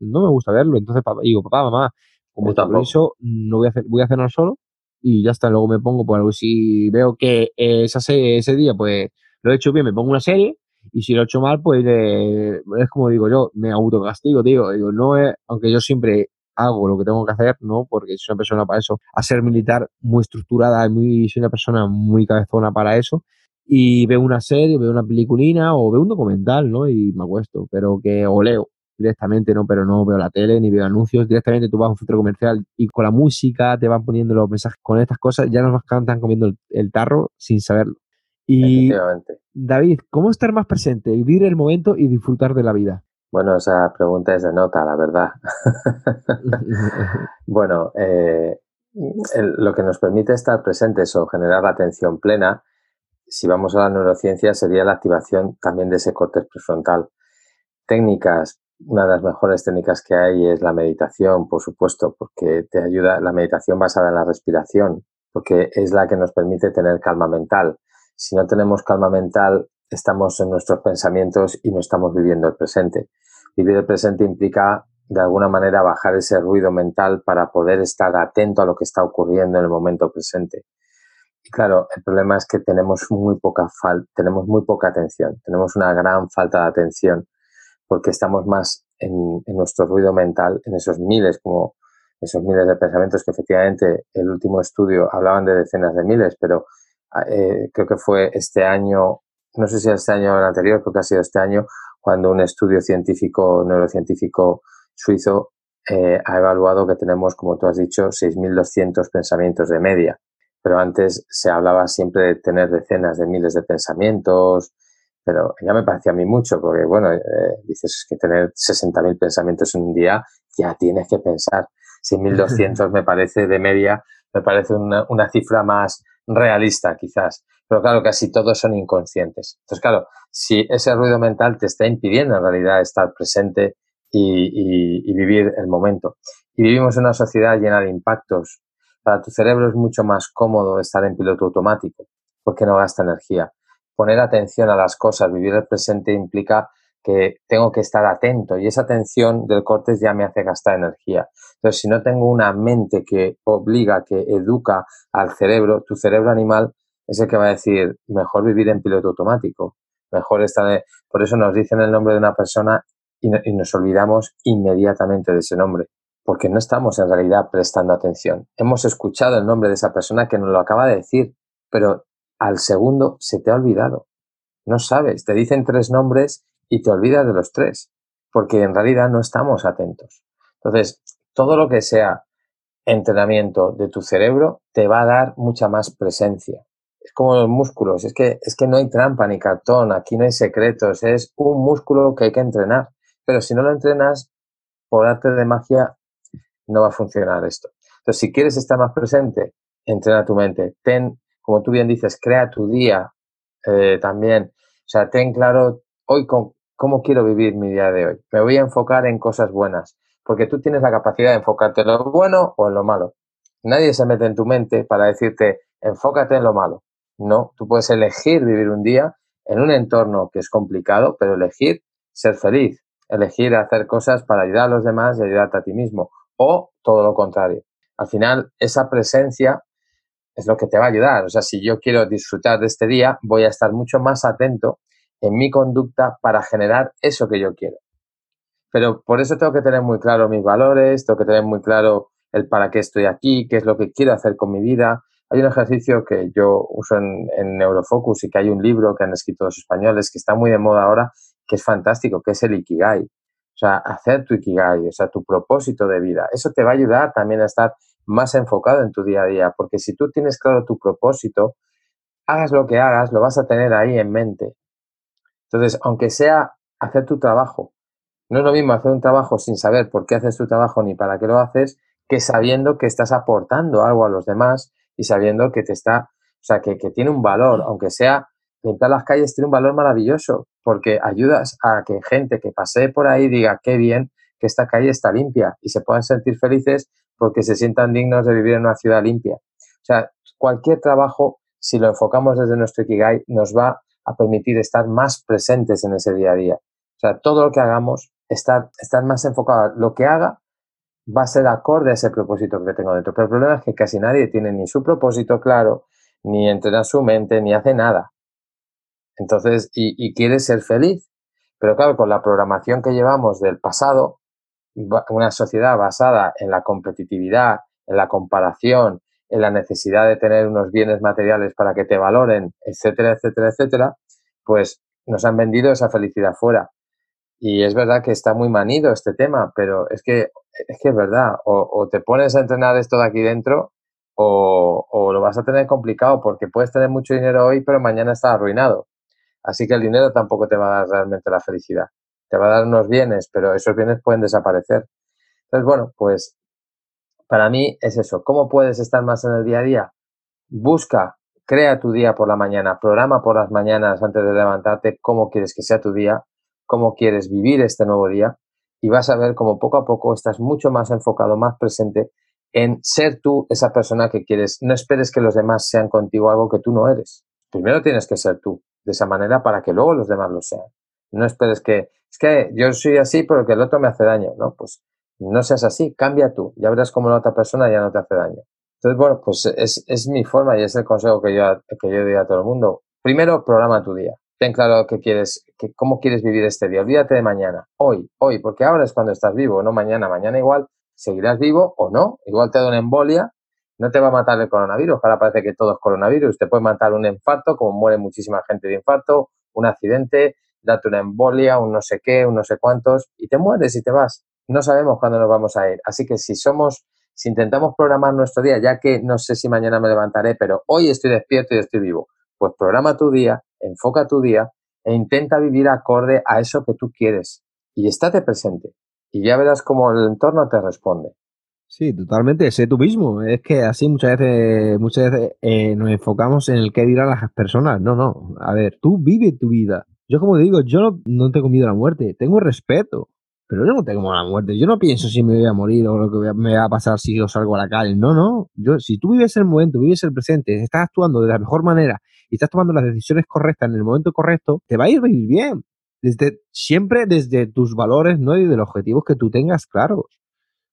No me gusta verlo. Entonces digo, papá, mamá, como está eso, no voy a, hacer, voy a cenar solo y ya está. Luego me pongo, pues si veo que ese, ese día, pues lo he hecho bien, me pongo una serie y si lo he hecho mal, pues eh, es como digo yo, me autocastigo, digo, digo, no es, aunque yo siempre hago lo que tengo que hacer, ¿no? Porque soy una persona para eso, a ser militar muy estructurada, muy, soy una persona muy cabezona para eso. Y veo una serie, veo una peliculina o veo un documental, ¿no? Y me acuesto, pero que o leo directamente, ¿no? Pero no veo la tele ni veo anuncios. Directamente tú vas a un centro comercial y con la música te van poniendo los mensajes. Con estas cosas ya nos están comiendo el, tarro sin saberlo. Y David, ¿cómo estar más presente, vivir el momento y disfrutar de la vida? Bueno, esa pregunta es de nota, la verdad. (laughs) bueno, eh, lo que nos permite estar presentes o generar la atención plena, si vamos a la neurociencia, sería la activación también de ese córtex prefrontal. Técnicas, una de las mejores técnicas que hay es la meditación, por supuesto, porque te ayuda, la meditación basada en la respiración, porque es la que nos permite tener calma mental. Si no tenemos calma mental, estamos en nuestros pensamientos y no estamos viviendo el presente. Vivir el presente implica de alguna manera bajar ese ruido mental para poder estar atento a lo que está ocurriendo en el momento presente. Y claro, el problema es que tenemos muy poca tenemos muy poca atención, tenemos una gran falta de atención porque estamos más en, nuestro ruido mental, en esos miles, como esos miles de pensamientos que efectivamente el último estudio hablaban de decenas de miles, pero eh, creo que fue este año no sé si este año o el anterior, creo que ha sido este año, cuando un estudio científico, neurocientífico suizo eh, ha evaluado que tenemos, como tú has dicho, 6.200 pensamientos de media. Pero antes se hablaba siempre de tener decenas de miles de pensamientos, pero ya me parecía a mí mucho, porque bueno, eh, dices que tener 60.000 pensamientos en un día, ya tienes que pensar. 6.200 (laughs) me parece de media, me parece una, una cifra más realista quizás. Pero claro, casi todos son inconscientes. Entonces, claro, si ese ruido mental te está impidiendo en realidad estar presente y, vivir el momento. Y vivimos en una sociedad llena de impactos. Para tu cerebro es mucho más cómodo estar en piloto automático porque no gasta energía. Poner atención a las cosas, vivir el presente implica que tengo que estar atento y esa atención del cortes ya me hace gastar energía. Entonces, si no tengo una mente que obliga, que educa al cerebro, tu cerebro animal es el que va a decir, mejor vivir en piloto automático, mejor estar... Por eso nos dicen el nombre de una persona y, nos olvidamos inmediatamente de ese nombre, porque no estamos en realidad prestando atención. Hemos escuchado el nombre de esa persona que nos lo acaba de decir, pero al segundo se te ha olvidado. No sabes, te dicen tres nombres y te olvidas de los tres, porque en realidad no estamos atentos. Entonces, todo lo que sea entrenamiento de tu cerebro te va a dar mucha más presencia como los músculos, es que, es que no hay trampa ni cartón, aquí no hay secretos, es un músculo que hay que entrenar. Pero si no lo entrenas, por arte de magia, no va a funcionar esto. Entonces, si quieres estar más presente, entrena tu mente. Ten, como tú bien dices, crea tu día eh, también. O sea, ten claro hoy cómo quiero vivir mi día de hoy. Me voy a enfocar en cosas buenas, porque tú tienes la capacidad de enfocarte en lo bueno o en lo malo. Nadie se mete en tu mente para decirte, enfócate en lo malo. No, tú puedes elegir vivir un día en un entorno que es complicado, pero elegir ser feliz, elegir hacer cosas para ayudar a los demás y ayudarte a ti mismo, o todo lo contrario. Al final, esa presencia es lo que te va a ayudar. O sea, si yo quiero disfrutar de este día, voy a estar mucho más atento en mi conducta para generar eso que yo quiero. Pero por eso tengo que tener muy claro mis valores, tengo que tener muy claro el para qué estoy aquí, qué es lo que quiero hacer con mi vida. Hay un ejercicio que yo uso en, Neurofocus y que hay un libro que han escrito los españoles que está muy de moda ahora, que es fantástico, que es el Ikigai. O sea, hacer tu Ikigai, o sea, tu propósito de vida. Eso te va a ayudar también a estar más enfocado en tu día a día, porque si tú tienes claro tu propósito, hagas lo que hagas, lo vas a tener ahí en mente. Entonces, aunque sea hacer tu trabajo, no es lo mismo hacer un trabajo sin saber por qué haces tu trabajo ni para qué lo haces, que sabiendo que estás aportando algo a los demás y sabiendo que te está, o sea, que, que tiene un valor, aunque sea limpiar las calles, tiene un valor maravilloso, porque ayudas a que gente que pase por ahí diga qué bien que esta calle está limpia y se puedan sentir felices porque se sientan dignos de vivir en una ciudad limpia. O sea, cualquier trabajo, si lo enfocamos desde nuestro Ikigai, nos va a permitir estar más presentes en ese día a día. O sea, todo lo que hagamos, estar, estar más enfocado. Lo que haga va a ser acorde a ese propósito que tengo dentro. Pero el problema es que casi nadie tiene ni su propósito claro, ni entrena su mente, ni hace nada. Entonces, y, y quiere ser feliz. Pero claro, con la programación que llevamos del pasado, una sociedad basada en la competitividad, en la comparación, en la necesidad de tener unos bienes materiales para que te valoren, etcétera, etcétera, etcétera, pues nos han vendido esa felicidad fuera. Y es verdad que está muy manido este tema, pero es que es, que es verdad. O, te pones a entrenar esto de aquí dentro o, o, lo vas a tener complicado porque puedes tener mucho dinero hoy, pero mañana está arruinado. Así que el dinero tampoco te va a dar realmente la felicidad te va a dar unos bienes, pero esos bienes pueden desaparecer. Entonces, bueno, pues para mí es eso. ¿Cómo puedes estar más en el día a día? Busca, crea tu día por la mañana, programa por las mañanas antes de levantarte cómo quieres que sea tu día, cómo quieres vivir este nuevo día y vas a ver cómo poco a poco estás mucho más enfocado, más presente en ser tú esa persona que quieres. No esperes que los demás sean contigo algo que tú no eres. Primero tienes que ser tú de esa manera para que luego los demás lo sean. No esperes que, es que yo soy así porque el otro me hace daño, ¿no? Pues no seas así, cambia tú, ya verás cómo la otra persona ya no te hace daño. Entonces, bueno, pues es, es mi forma y es el consejo que yo, que yo doy a todo el mundo. Primero, programa tu día. Ten claro qué quieres, que, cómo quieres vivir este día. Olvídate de mañana, hoy, hoy, porque ahora es cuando estás vivo, no mañana. Mañana igual seguirás vivo o no. Igual te da una embolia, no te va a matar el coronavirus. Ahora parece que todo es coronavirus. Te puede matar un infarto, como muere muchísima gente de infarto, un accidente, date una embolia, un no sé qué, un no sé cuántos, y te mueres y te vas. No sabemos cuándo nos vamos a ir. Así que si somos, si intentamos programar nuestro día, ya que no sé si mañana me levantaré, pero hoy estoy despierto y estoy vivo, pues programa tu día, enfoca tu día e intenta vivir acorde a eso que tú quieres. Y estate presente. Y ya verás cómo el entorno te responde. Sí, totalmente, sé tú mismo. Es que así muchas veces, muchas veces eh, nos enfocamos en el que dirán las personas. No, no. A ver, tú vive tu vida. Yo como digo, yo no, tengo miedo a la muerte, tengo respeto, pero yo no tengo la muerte. Yo no pienso si me voy a morir o lo que me va a pasar si yo salgo a la calle. No, no. Yo, si tú vives el momento, vives el presente, estás actuando de la mejor manera y estás tomando las decisiones correctas en el momento correcto, te va a ir bien. Desde, siempre desde tus valores, ¿no? Y de los objetivos que tú tengas claros.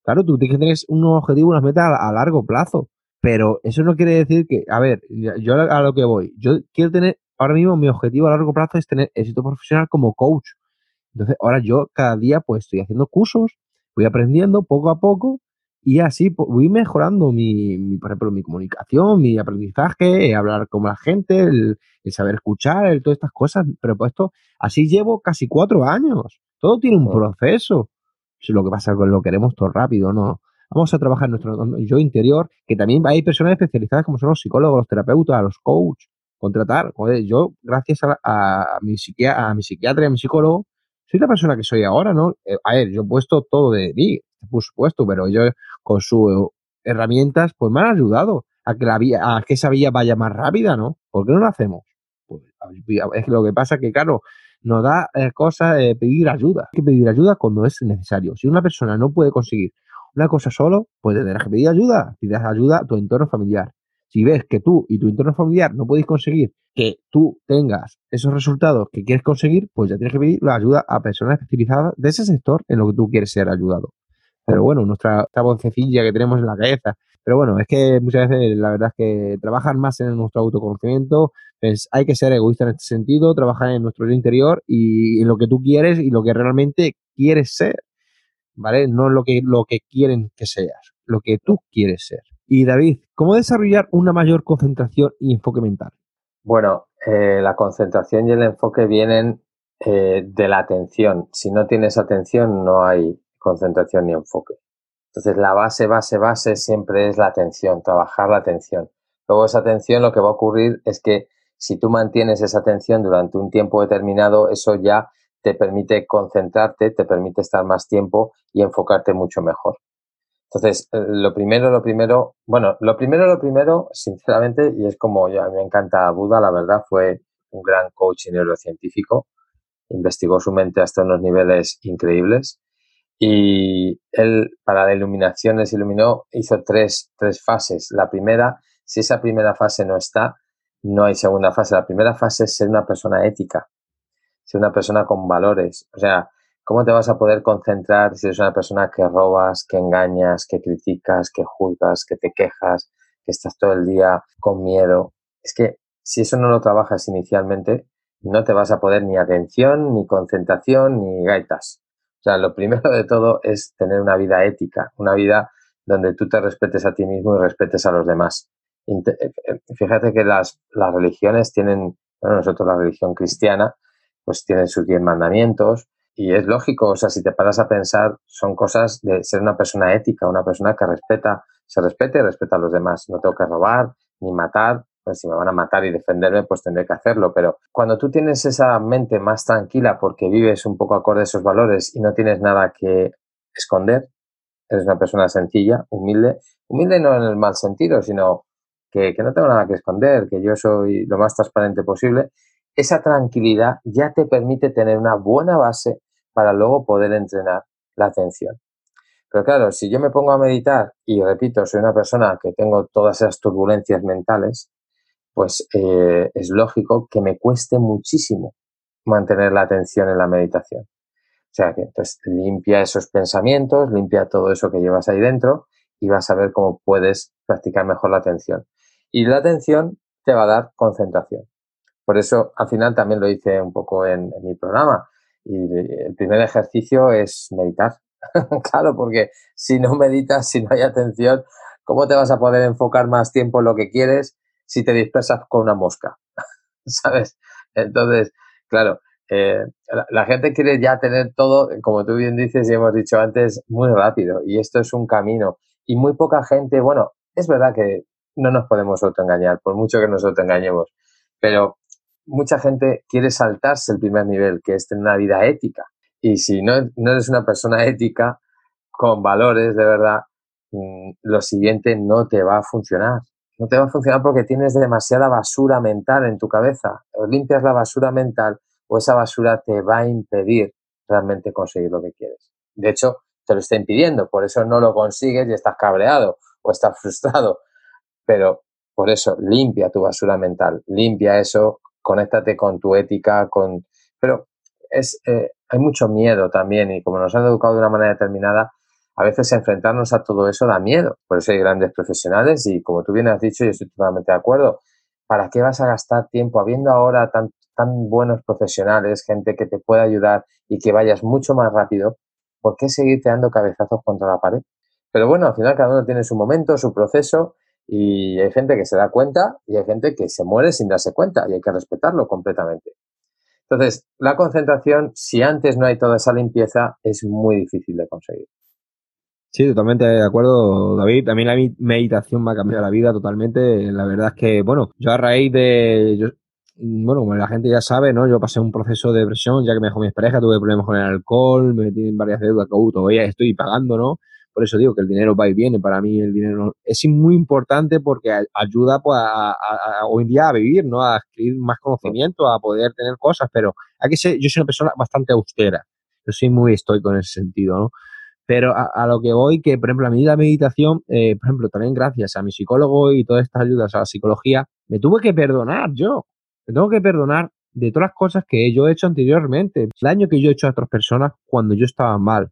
Claro, tú tienes que tener unos objetivos, unas metas a, a largo plazo. Pero eso no quiere decir que, a ver, yo a lo que voy, yo quiero tener ahora mismo mi objetivo a largo plazo es tener éxito profesional como coach. Entonces, ahora yo cada día pues estoy haciendo cursos, voy aprendiendo poco a poco y así pues, voy mejorando mi, por ejemplo, mi comunicación, mi aprendizaje, hablar con la gente, el, saber escuchar, el, todas estas cosas. Pero pues esto, así llevo casi cuatro años. Todo tiene un proceso. es lo que pasa es que lo queremos todo rápido, ¿no? Vamos a trabajar en nuestro yo interior, que también hay personas especializadas como son los psicólogos, los terapeutas, los coaches, contratar. yo, gracias a, mi psiquiatra, a mi psiquiatra y a mi psicólogo, soy la persona que soy ahora, ¿no? Eh, a ver, yo he puesto todo de mí, por supuesto, pero ellos con sus herramientas, pues me han ayudado a que, la vía, a que esa vía vaya más rápida, ¿no? ¿Por qué no lo hacemos? Pues es lo que pasa que, claro, nos da eh, cosa pedir ayuda. Hay que pedir ayuda cuando es necesario. Si una persona no puede conseguir una cosa solo, pues tendrás que pedir ayuda. Pides ayuda a tu entorno familiar. Si ves que tú y tu entorno familiar no podéis conseguir que tú tengas esos resultados que quieres conseguir, pues ya tienes que pedir la ayuda a personas especializadas de ese sector en lo que tú quieres ser ayudado. Pero bueno, nuestra, esta vocecilla que tenemos en la cabeza. Pero bueno, es que muchas veces la verdad es que trabajar más en nuestro autoconocimiento, pues hay que ser egoísta en este sentido, trabajar en nuestro interior y en lo que tú quieres y lo que realmente quieres ser, ¿vale? No lo que, lo que quieren que seas, lo que tú quieres ser. Y David, ¿cómo desarrollar una mayor concentración y enfoque mental? Bueno, eh, la concentración y el enfoque vienen eh, de la atención. Si no tienes atención, no hay concentración ni enfoque. Entonces, la base, base, base siempre es la atención, trabajar la atención. Luego, esa atención lo que va a ocurrir es que si tú mantienes esa atención durante un tiempo determinado, eso ya te permite concentrarte, te permite estar más tiempo y enfocarte mucho mejor. Entonces, eh, lo primero, lo primero, bueno, lo primero, lo primero, sinceramente, y es como yo, a mí me encanta Buda, la verdad, fue un gran coach neurocientífico, investigó su mente hasta unos niveles increíbles y él, para la iluminación, les iluminó, hizo tres, tres fases. La primera, si esa primera fase no está, no hay segunda fase. La primera fase es ser una persona ética, ser una persona con valores. O sea, ¿cómo te vas a poder concentrar si eres una persona que robas, que engañas, que criticas, que juzgas, que te quejas, que estás todo el día con miedo? Es que si eso no lo trabajas inicialmente, no te vas a poder ni atención, ni concentración, ni gaitas. O sea, lo primero de todo es tener una vida ética, una vida donde tú te respetes a ti mismo y respetes a los demás. Eh, eh, fíjate que las, las religiones tienen, bueno, nosotros la religión cristiana, pues tienen sus diez mandamientos y es lógico, o sea, si te paras a pensar, son cosas de ser una persona ética, una persona que respeta, se respete y respeta a los demás. No tengo que robar ni matar, si me van a matar y defenderme, pues tendré que hacerlo. Pero cuando tú tienes esa mente más tranquila porque vives un poco acorde a esos valores y no tienes nada que esconder, eres una persona sencilla, humilde, humilde no en el mal sentido, sino que, no tengo nada que esconder, que yo soy lo más transparente posible, esa tranquilidad ya te permite tener una buena base para luego poder entrenar la atención. Pero claro, si yo me pongo a meditar y repito, soy una persona que tengo todas esas turbulencias mentales, pues eh, es lógico que me cueste muchísimo mantener la atención en la meditación. O sea que entonces limpia esos pensamientos, limpia todo eso que llevas ahí dentro y vas a ver cómo puedes practicar mejor la atención. Y la atención te va a dar concentración. Por eso al final también lo hice un poco en, en mi programa. Y el primer ejercicio es meditar. (laughs) claro, porque si no meditas, si no hay atención, ¿cómo te vas a poder enfocar más tiempo en lo que quieres si te dispersas con una mosca, (laughs) ¿sabes? Entonces, claro, eh, la, gente quiere ya tener todo, como tú bien dices y hemos dicho antes, muy rápido. Y esto es un camino. Y muy poca gente, bueno, es verdad que no nos podemos autoengañar, por mucho que nos autoengañemos, pero mucha gente quiere saltarse el primer nivel, que es tener una vida ética. Y si no, no eres una persona ética, con valores de verdad, mm, lo siguiente no te va a funcionar no te va a funcionar porque tienes demasiada basura mental en tu cabeza. Limpias la basura mental o esa basura te va a impedir realmente conseguir lo que quieres. De hecho, te lo está impidiendo, por eso no lo consigues y estás cabreado o estás (laughs) frustrado. Pero por eso, limpia tu basura mental, limpia eso, conéctate con tu ética, con... Pero es, eh, hay mucho miedo también y como nos han educado de una manera determinada, a veces enfrentarnos a todo eso da miedo. Por eso hay grandes profesionales y como tú bien has dicho, yo estoy totalmente de acuerdo. ¿Para qué vas a gastar tiempo habiendo ahora tan, buenos profesionales, gente que te pueda ayudar y que vayas mucho más rápido? ¿Por qué seguirte dando cabezazos contra la pared? Pero bueno, al final cada uno tiene su momento, su proceso y hay gente que se da cuenta y hay gente que se muere sin darse cuenta y hay que respetarlo completamente. Entonces, la concentración, si antes no hay toda esa limpieza, es muy difícil de conseguir. Sí, totalmente de acuerdo, David. Mí la meditación me ha cambiado la vida totalmente. La verdad es que, bueno, yo a raíz de. bueno, como la gente ya sabe, ¿no? Yo pasé un proceso de depresión, ya que me dejó mi pareja, tuve problemas con el alcohol, me metí varias deudas que todavía estoy pagando, ¿no? Por eso digo que el dinero va y viene. Para mí el dinero es muy importante porque ayuda pues, a, hoy en día a vivir, ¿no? A adquirir más conocimiento, a poder tener cosas, pero hay que ser, yo soy una persona bastante austera. Yo soy muy estoico en ese sentido, ¿no? Pero a, lo que voy, que por ejemplo, a mí la meditación, eh, por ejemplo, también gracias a mi psicólogo y todas estas ayudas a la psicología, me tuve que perdonar yo. Me tengo que perdonar de todas las cosas que yo he hecho anteriormente, el daño que yo he hecho a otras personas cuando yo estaba mal,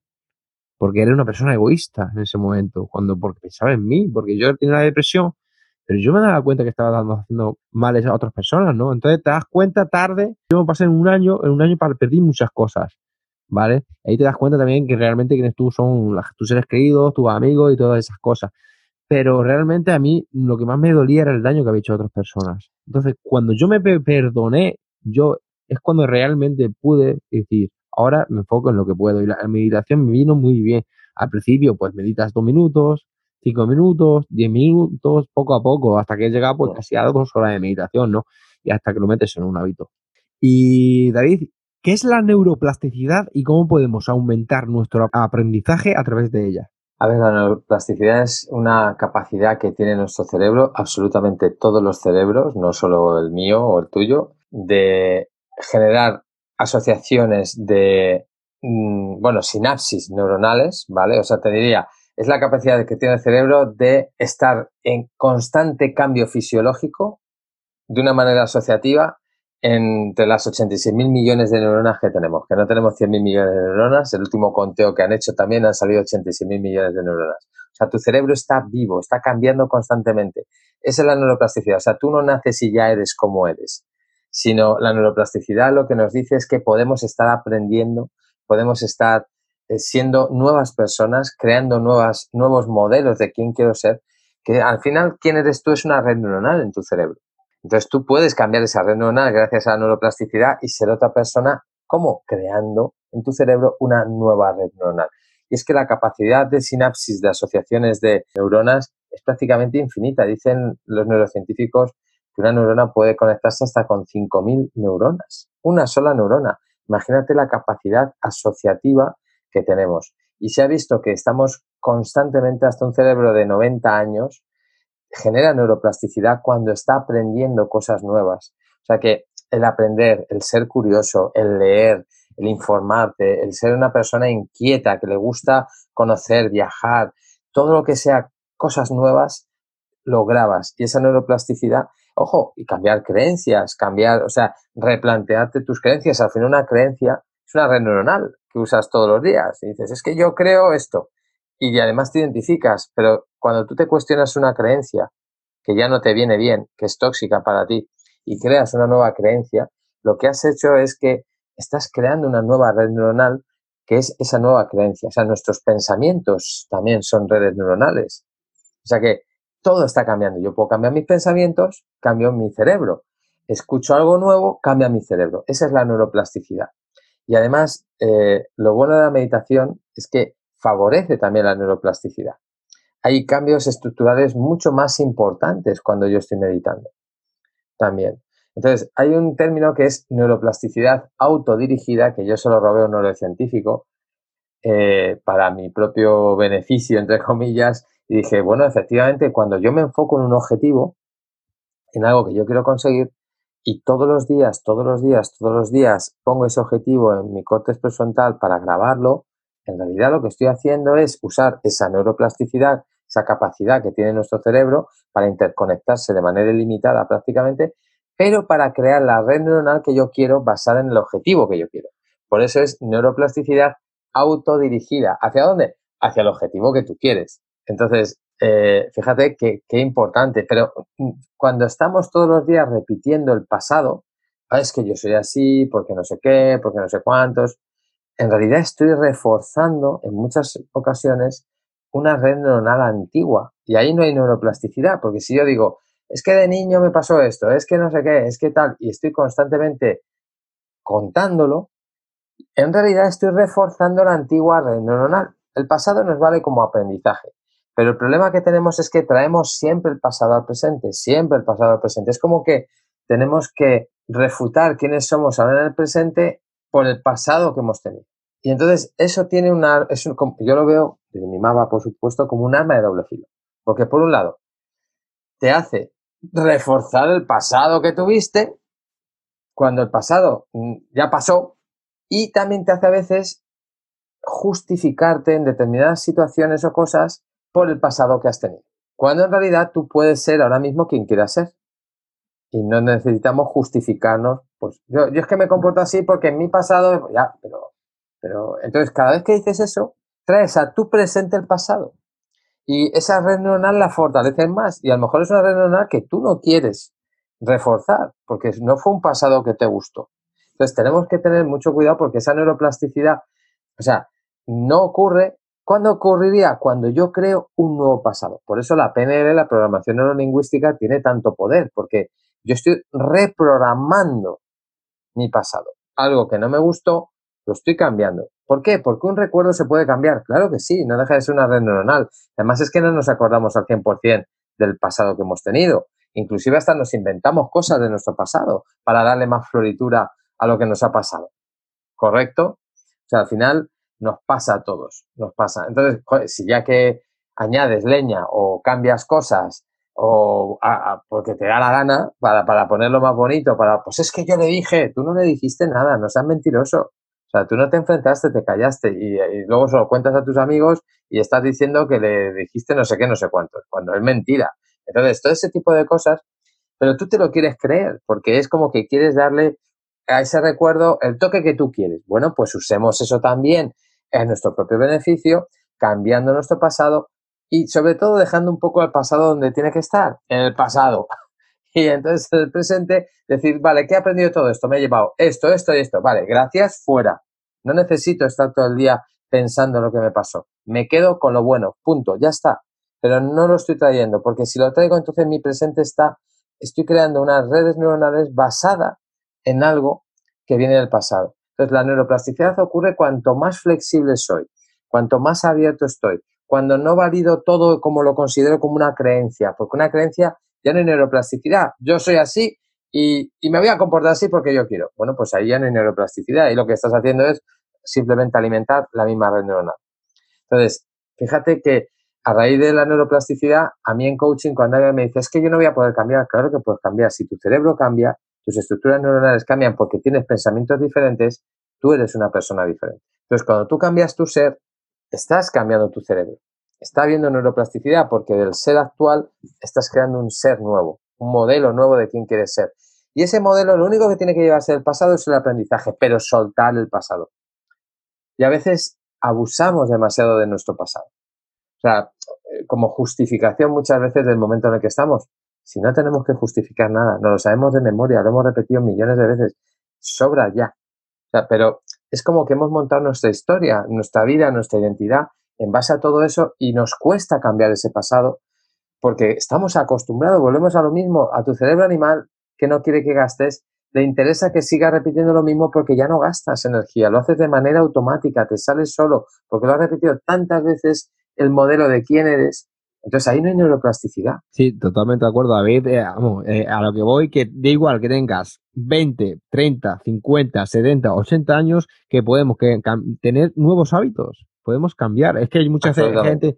porque era una persona egoísta en ese momento, cuando porque pensaba en mí, porque yo tenía una depresión, pero yo me daba cuenta que estaba dando, haciendo males a otras personas, ¿no? Entonces te das cuenta tarde, yo me pasé en un año, en un año para perdí muchas cosas, ¿vale? Ahí te das cuenta también que realmente quienes tú son tus seres queridos, tus amigos y todas esas cosas. Pero realmente a mí lo que más me dolía era el daño que había hecho a otras personas. Entonces, cuando yo me perdoné yo es cuando realmente pude decir, ahora me enfoco en lo que puedo. Y la meditación me vino muy bien. Al principio, pues meditas dos minutos, cinco minutos, diez minutos, poco a poco, hasta que he llegado pues casi a dos horas de meditación, ¿no? Y hasta que lo metes en un hábito. Y David, ¿qué es la neuroplasticidad y cómo podemos aumentar nuestro aprendizaje a través de ella? A ver, la neuroplasticidad es una capacidad que tiene nuestro cerebro, absolutamente todos los cerebros, no solo el mío o el tuyo, de generar asociaciones de, mm, bueno, sinapsis neuronales, ¿vale? O sea, te diría, es la capacidad que tiene el cerebro de estar en constante cambio fisiológico de una manera asociativa entre las 86.000 millones de neuronas que tenemos, que no tenemos 100.000 millones de neuronas, el último conteo que han hecho también han salido 86.000 millones de neuronas. O sea, tu cerebro está vivo, está cambiando constantemente. Esa es la neuroplasticidad. O sea, tú no naces y ya eres como eres sino la neuroplasticidad lo que nos dice es que podemos estar aprendiendo, podemos estar eh, siendo nuevas personas, creando nuevas, nuevos modelos de quién quiero ser, que al final quién eres tú es una red neuronal en tu cerebro. Entonces tú puedes cambiar esa red neuronal gracias a la neuroplasticidad y ser otra persona, ¿cómo? Creando en tu cerebro una nueva red neuronal. Y es que la capacidad de sinapsis, de asociaciones de neuronas, es prácticamente infinita. Dicen los neurocientíficos que una neurona puede conectarse hasta con 5.000 neuronas. Una sola neurona. Imagínate la capacidad asociativa que tenemos. Y se ha visto que estamos constantemente hasta un cerebro de 90 años, genera neuroplasticidad cuando está aprendiendo cosas nuevas. O sea que el aprender, el ser curioso, el leer, el informarte, el ser una persona inquieta que le gusta conocer, viajar, todo lo que sea cosas nuevas, lo grabas. Y esa neuroplasticidad Ojo, y cambiar creencias, cambiar, o sea, replantearte tus creencias. Al final una creencia es una red neuronal que usas todos los días. Y dices, es que yo creo esto. Y además te identificas, pero cuando tú te cuestionas una creencia que ya no te viene bien, que es tóxica para ti, y creas una nueva creencia, lo que has hecho es que estás creando una nueva red neuronal que es esa nueva creencia. O sea, nuestros pensamientos también son redes neuronales. O sea que todo está cambiando. Yo puedo cambiar mis pensamientos, cambio mi cerebro. Escucho algo nuevo, cambia mi cerebro. Esa es la neuroplasticidad. Y además, eh, lo bueno de la meditación es que favorece también la neuroplasticidad. Hay cambios estructurales mucho más importantes cuando yo estoy meditando. También. Entonces, hay un término que es neuroplasticidad autodirigida, que yo solo robé un neurocientífico, eh, para mi propio beneficio, entre comillas, y dije, bueno, efectivamente, cuando yo me enfoco en un objetivo, en algo que yo quiero conseguir, y todos los días, todos los días, todos los días pongo ese objetivo en mi corte prefrontal para grabarlo, en realidad lo que estoy haciendo es usar esa neuroplasticidad, esa capacidad que tiene nuestro cerebro para interconectarse de manera ilimitada prácticamente, pero para crear la red neuronal que yo quiero basada en el objetivo que yo quiero. Por eso es neuroplasticidad autodirigida. ¿Hacia dónde? Hacia el objetivo que tú quieres. Entonces, eh, fíjate qué importante, pero mm, cuando estamos todos los días repitiendo el pasado, ah, es que yo soy así, porque no sé qué, porque no sé cuántos, en realidad estoy reforzando en muchas ocasiones una red neuronal antigua y ahí no hay neuroplasticidad, porque si yo digo, es que de niño me pasó esto, es que no sé qué, es que tal, y estoy constantemente contándolo, en realidad estoy reforzando la antigua red neuronal. El pasado nos vale como aprendizaje. Pero el problema que tenemos es que traemos siempre el pasado al presente, siempre el pasado al presente. Es como que tenemos que refutar quiénes somos ahora en el presente por el pasado que hemos tenido. Y entonces eso tiene una, es yo lo veo desde mi mapa, por supuesto, como un arma de doble filo. Porque por un lado, te hace reforzar el pasado que tuviste cuando el pasado mm, ya pasó y también te hace a veces justificarte en determinadas situaciones o cosas por el pasado que has tenido. Cuando en realidad tú puedes ser ahora mismo quien quieras ser. Y no necesitamos justificarnos. Pues yo, yo es que me comporto así porque en mi pasado, ya, pero, pero entonces cada vez que dices eso, traes a tu presente el pasado. Y esa red neuronal la fortaleces más. Y a lo mejor es una red neuronal que tú no quieres reforzar, porque no fue un pasado que te gustó. Entonces tenemos que tener mucho cuidado porque esa neuroplasticidad, o sea, no ocurre. ¿Cuándo ocurriría? Cuando yo creo un nuevo pasado. Por eso la PNL, la programación neurolingüística, tiene tanto poder, porque yo estoy reprogramando mi pasado. Algo que no me gustó, lo estoy cambiando. ¿Por qué? Porque un recuerdo se puede cambiar. Claro que sí, no deja de ser una red neuronal. Además es que no nos acordamos al 100% del pasado que hemos tenido. Inclusive hasta nos inventamos cosas de nuestro pasado para darle más floritura a lo que nos ha pasado. ¿Correcto? O sea, al final nos pasa a todos, nos pasa. Entonces, si ya que añades leña o cambias cosas o porque te da la gana para, para ponerlo más bonito, para, pues es que yo le dije, tú no le dijiste nada, no seas mentiroso. O sea, tú no te enfrentaste, te callaste y, y luego se lo cuentas a tus amigos y estás diciendo que le dijiste no sé qué, no sé cuánto, cuando es mentira. Entonces, todo ese tipo de cosas, pero tú te lo quieres creer porque es como que quieres darle a ese recuerdo el toque que tú quieres. Bueno, pues usemos eso también en nuestro propio beneficio, cambiando nuestro pasado y sobre todo dejando un poco el pasado donde tiene que estar, en el pasado. (laughs) Y entonces en el presente decir, vale, ¿qué he aprendido todo esto? Me he llevado esto, esto y esto. Vale, gracias, fuera. No necesito estar todo el día pensando en lo que me pasó. Me quedo con lo bueno, punto, ya está. Pero no lo estoy trayendo, porque si lo traigo, entonces mi presente está, estoy creando unas redes neuronales basadas en algo que viene del pasado. Entonces, la neuroplasticidad ocurre cuanto más flexible soy, cuanto más abierto estoy, cuando no valido todo como lo considero como una creencia, porque una creencia ya no hay neuroplasticidad. Yo soy así y, y, me voy a comportar así porque yo quiero. Bueno, pues ahí ya no hay neuroplasticidad y lo que estás haciendo es simplemente alimentar la misma red neuronal. Entonces, fíjate que a raíz de la neuroplasticidad, a mí en coaching, cuando alguien me dice, es que yo no voy a poder cambiar, claro que puedes cambiar. Si tu cerebro cambia, tus estructuras neuronales cambian porque tienes pensamientos diferentes, tú eres una persona diferente. Entonces, cuando tú cambias tu ser, estás cambiando tu cerebro. Está habiendo neuroplasticidad porque del ser actual estás creando un ser nuevo, un modelo nuevo de quién quieres ser. Y ese modelo lo único que tiene que llevarse del pasado es el aprendizaje, pero soltar el pasado. Y a veces abusamos demasiado de nuestro pasado. O sea, eh, como justificación muchas veces del momento en el que estamos. Si no tenemos que justificar nada, no lo sabemos de memoria, lo hemos repetido millones de veces, sobra ya. pero es como que hemos montado nuestra historia, nuestra vida, nuestra identidad en base a todo eso y nos cuesta cambiar ese pasado porque estamos acostumbrados, volvemos a lo mismo, a tu cerebro animal que no quiere que gastes, le interesa que siga repitiendo lo mismo porque ya no gastas energía, lo haces de manera automática, te sales solo, porque lo has repetido tantas veces el modelo de quién eres entonces ahí no hay neuroplasticidad. Sí, totalmente de acuerdo, David. Eh, vamos, eh, a lo que voy, que da igual que tengas 20, 30, 50, 70, 80 años, que podemos que, tener nuevos hábitos, podemos cambiar. Es que hay mucha gente,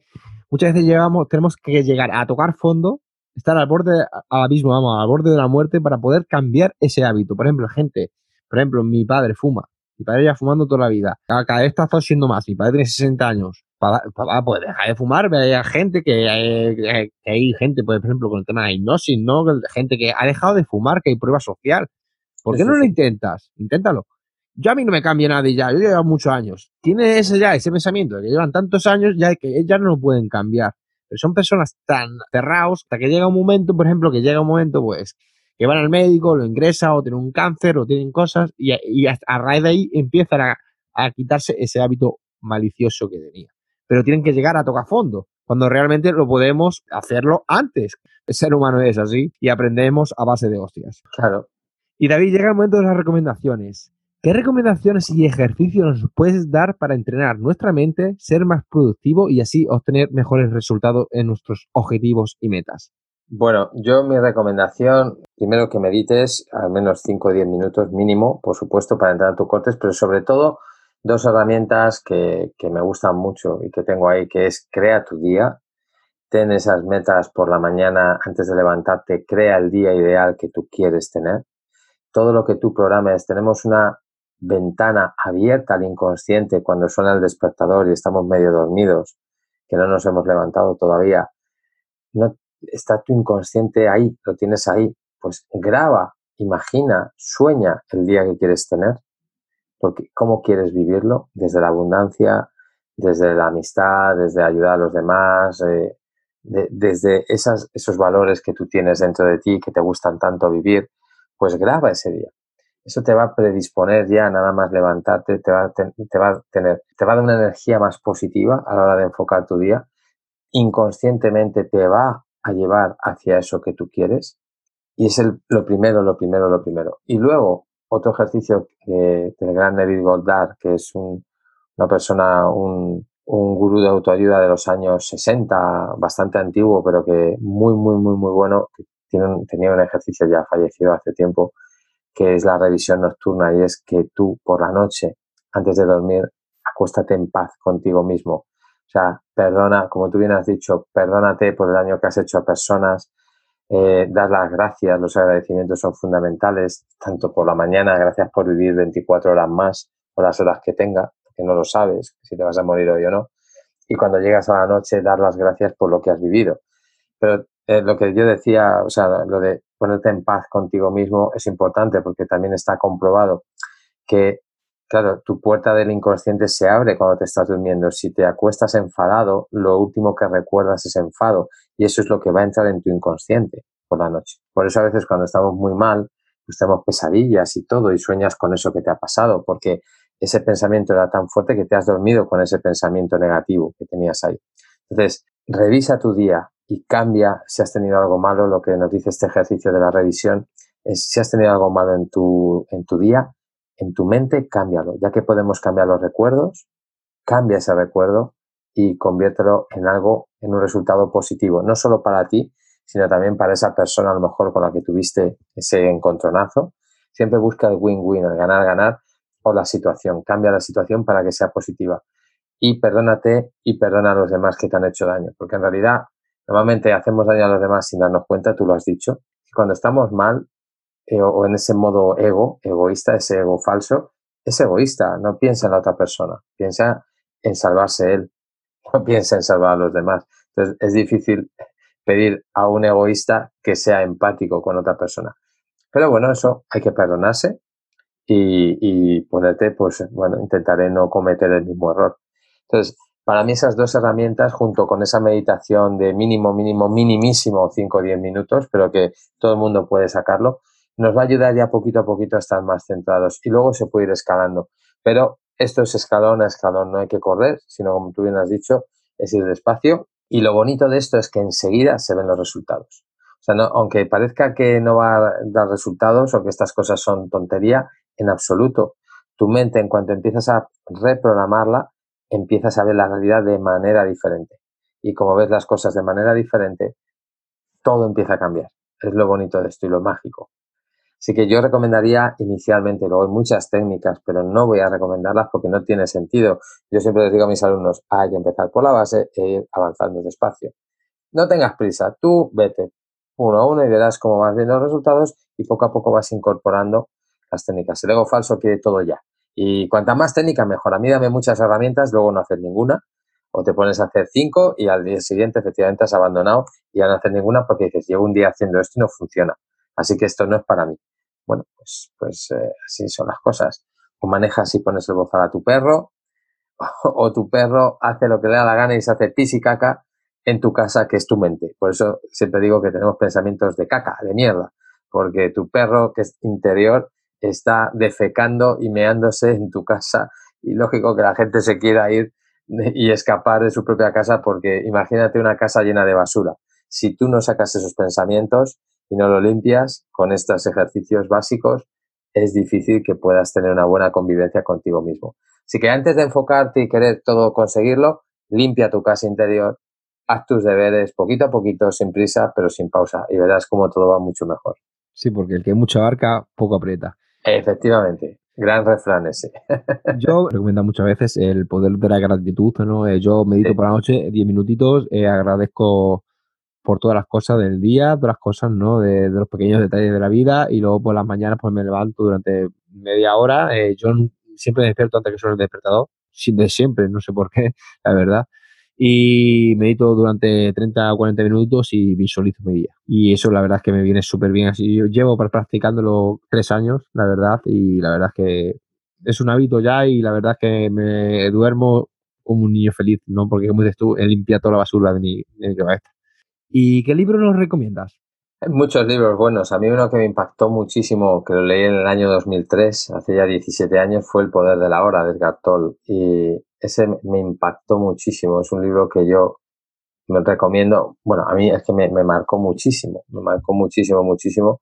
muchas veces llegamos, tenemos que llegar a tocar fondo, estar al borde, al abismo, vamos, al borde de la muerte para poder cambiar ese hábito. Por ejemplo, gente, por ejemplo, mi padre fuma, mi padre ya fumando toda la vida, cada, vez está siendo más, mi padre tiene 60 años, para, pues dejar de fumar, hay gente que, hay, hay gente, pues, por ejemplo, con el tema de hipnosis, ¿no? Gente que ha dejado de fumar, que hay prueba social. ¿Por qué no lo intentas? Inténtalo. Yo a mí no me cambia nadie ya, yo llevo muchos años. Tiene ese ya, ese pensamiento de que llevan tantos años ya que ya no lo pueden cambiar. Pero son personas tan cerrados hasta que llega un momento, por ejemplo, que llega un momento, pues, que van al médico, lo ingresan o tienen un cáncer o tienen cosas y, a, raíz de ahí empiezan a, a quitarse ese hábito malicioso que tenía pero tienen que llegar a tocar fondo, cuando realmente lo podemos hacerlo antes. El ser humano es así y aprendemos a base de hostias. Claro. Y David, llega el momento de las recomendaciones. ¿Qué recomendaciones y ejercicios nos puedes dar para entrenar nuestra mente, ser más productivo y así obtener mejores resultados en nuestros objetivos y metas? Bueno, yo mi recomendación, primero que medites al menos 5 o 10 minutos mínimo, por supuesto, para entrenar tus cortes, pero sobre todo dos herramientas que, me gustan mucho y que tengo ahí, que es crea tu día, ten esas metas por la mañana antes de levantarte, crea el día ideal que tú quieres tener. Todo lo que tú programes, tenemos una ventana abierta al inconsciente cuando suena el despertador y estamos medio dormidos, que no nos hemos levantado todavía, no está tu inconsciente ahí, lo tienes ahí, pues graba, imagina, sueña el día que quieres tener, porque cómo quieres vivirlo, desde la abundancia, desde la amistad, desde ayudar a los demás, eh, desde esas, esos valores que tú tienes dentro de ti, que te gustan tanto vivir, pues graba ese día. Eso te va a predisponer ya nada más levantarte, te va, te va a tener, te va a dar una energía más positiva a la hora de enfocar tu día. Inconscientemente te va a llevar hacia eso que tú quieres. Y es el, lo primero, lo primero, lo primero. Y luego, otro ejercicio de, del gran Neville Goddard, que es una persona, un, un gurú de autoayuda de los años 60, bastante antiguo, pero que muy, muy, muy, muy bueno, tiene tenía un ejercicio ya fallecido hace tiempo, que es la revisión nocturna y es que tú por la noche, antes de dormir, acuéstate en paz contigo mismo. O sea, perdona, como tú bien has dicho, perdónate por el daño que has hecho a personas, eh, dar las gracias, los agradecimientos son fundamentales, tanto por la mañana, gracias por vivir 24 horas más, o las horas que tenga, que no lo sabes, si te vas a morir hoy o no. Y cuando llegas a la noche, dar las gracias por lo que has vivido. Pero eh, lo que yo decía, o sea, lo de ponerte en paz contigo mismo es importante porque también está comprobado que, claro, tu puerta del inconsciente se abre cuando te estás durmiendo. Si te acuestas enfadado, lo último que recuerdas es enfado y eso es lo que va a entrar en tu inconsciente por la noche. Por eso a veces cuando estamos muy mal, pues tenemos pesadillas y todo y sueñas con eso que te ha pasado porque ese pensamiento era tan fuerte que te has dormido con ese pensamiento negativo que tenías ahí. Entonces, revisa tu día y cambia si has tenido algo malo. Lo que nos dice este ejercicio de la revisión es si has tenido algo malo en tu, en tu día, en tu mente, cámbialo. Ya que podemos cambiar los recuerdos, cambia ese recuerdo y conviértelo en algo, en un resultado positivo, no solo para ti, sino también para esa persona a lo mejor con la que tuviste ese encontronazo. Siempre busca el win-win, el ganar-ganar, la situación, cambia la situación para que sea positiva. Y perdónate y perdona a los demás que te han hecho daño, porque en realidad normalmente hacemos daño a los demás sin darnos cuenta, tú lo has dicho, y cuando estamos mal eh, o en ese modo ego, egoísta, ese ego falso, es egoísta, no piensa en la otra persona, piensa en salvarse él, (laughs) no piensa en salvar a los demás. Entonces es difícil pedir a un egoísta que sea empático con otra persona. Pero bueno, eso hay que perdonarse y, ponerte, pues bueno, intentaré no cometer el mismo error. Entonces, para mí esas dos herramientas, junto con esa meditación de mínimo, mínimo, minimísimo 5 o 10 minutos, pero que todo el mundo puede sacarlo, nos va a ayudar ya poquito a poquito a estar más centrados y luego se puede ir escalando. Pero esto es escalón a escalón, no hay que correr, sino como tú bien has dicho, es ir despacio. Y lo bonito de esto es que enseguida se ven los resultados. O sea, aunque parezca que no va a dar resultados o que estas cosas son tontería, en absoluto. Tu mente, en cuanto empiezas a reprogramarla, empiezas a ver la realidad de manera diferente. Y como ves las cosas de manera diferente, todo empieza a cambiar. Es lo bonito de esto y lo mágico. Así que yo recomendaría inicialmente, luego hay muchas técnicas, pero no voy a recomendarlas porque no tiene sentido. Yo siempre les digo a mis alumnos, hay que empezar por la base e ir avanzando despacio. No tengas prisa, tú vete uno a uno y verás cómo vas viendo los resultados y poco a poco vas incorporando las técnicas. El ego falso quiere todo ya. Y cuanta más técnica, mejor. A mí dame muchas herramientas, luego no hacer ninguna. O te pones a hacer cinco y al día siguiente efectivamente has abandonado y a no hacer ninguna porque dices, llevo un día haciendo esto y no funciona. Así que esto no es para mí. Bueno, pues, pues eh, así son las cosas. O manejas y pones el bozal a tu perro, (laughs) o, tu perro hace lo que le da la gana y se hace pis y caca en tu casa, que es tu mente. Por eso siempre digo que tenemos pensamientos de caca, de mierda, porque tu perro, que es interior, está defecando y meándose en tu casa y lógico que la gente se quiera ir y escapar de su propia casa porque imagínate una casa llena de basura. Si tú no sacas esos pensamientos y no lo limpias con estos ejercicios básicos, es difícil que puedas tener una buena convivencia contigo mismo. Así que antes de enfocarte y querer todo conseguirlo, limpia tu casa interior, haz tus deberes poquito a poquito, sin prisa, pero sin pausa, y verás cómo todo va mucho mejor. Sí, porque el que mucho abarca, poco aprieta. Efectivamente, gran refrán ese. (laughs) yo recomiendo muchas veces el poder de la gratitud, ¿no? Eh, yo medito por la noche 10 minutitos, eh, agradezco por todas las cosas del día, todas las cosas, ¿no? De, los pequeños detalles de la vida y luego por las mañanas pues me levanto durante media hora. Eh, yo siempre me despierto antes que suene el despertador, de siempre, no sé por qué, (laughs) la verdad. Y medito durante 30 o 40 minutos y visualizo mi día. Y eso la verdad que me viene súper bien. Así yo llevo practicándolo tres años, la verdad, y la verdad es que es un hábito ya y la verdad es que me duermo como un niño feliz, ¿no? Porque como dices tú, he limpiado toda la basura de mi, de mi cabeza. ¿Y qué libro nos recomiendas? Muchos libros buenos. A mí uno que me impactó muchísimo, que lo leí en el año 2003, hace ya 17 años, fue El poder de la hora de Edgar. Y ese me impactó muchísimo. Es un libro que yo me recomiendo. Bueno, a mí es que me, me marcó muchísimo. Me marcó muchísimo, muchísimo.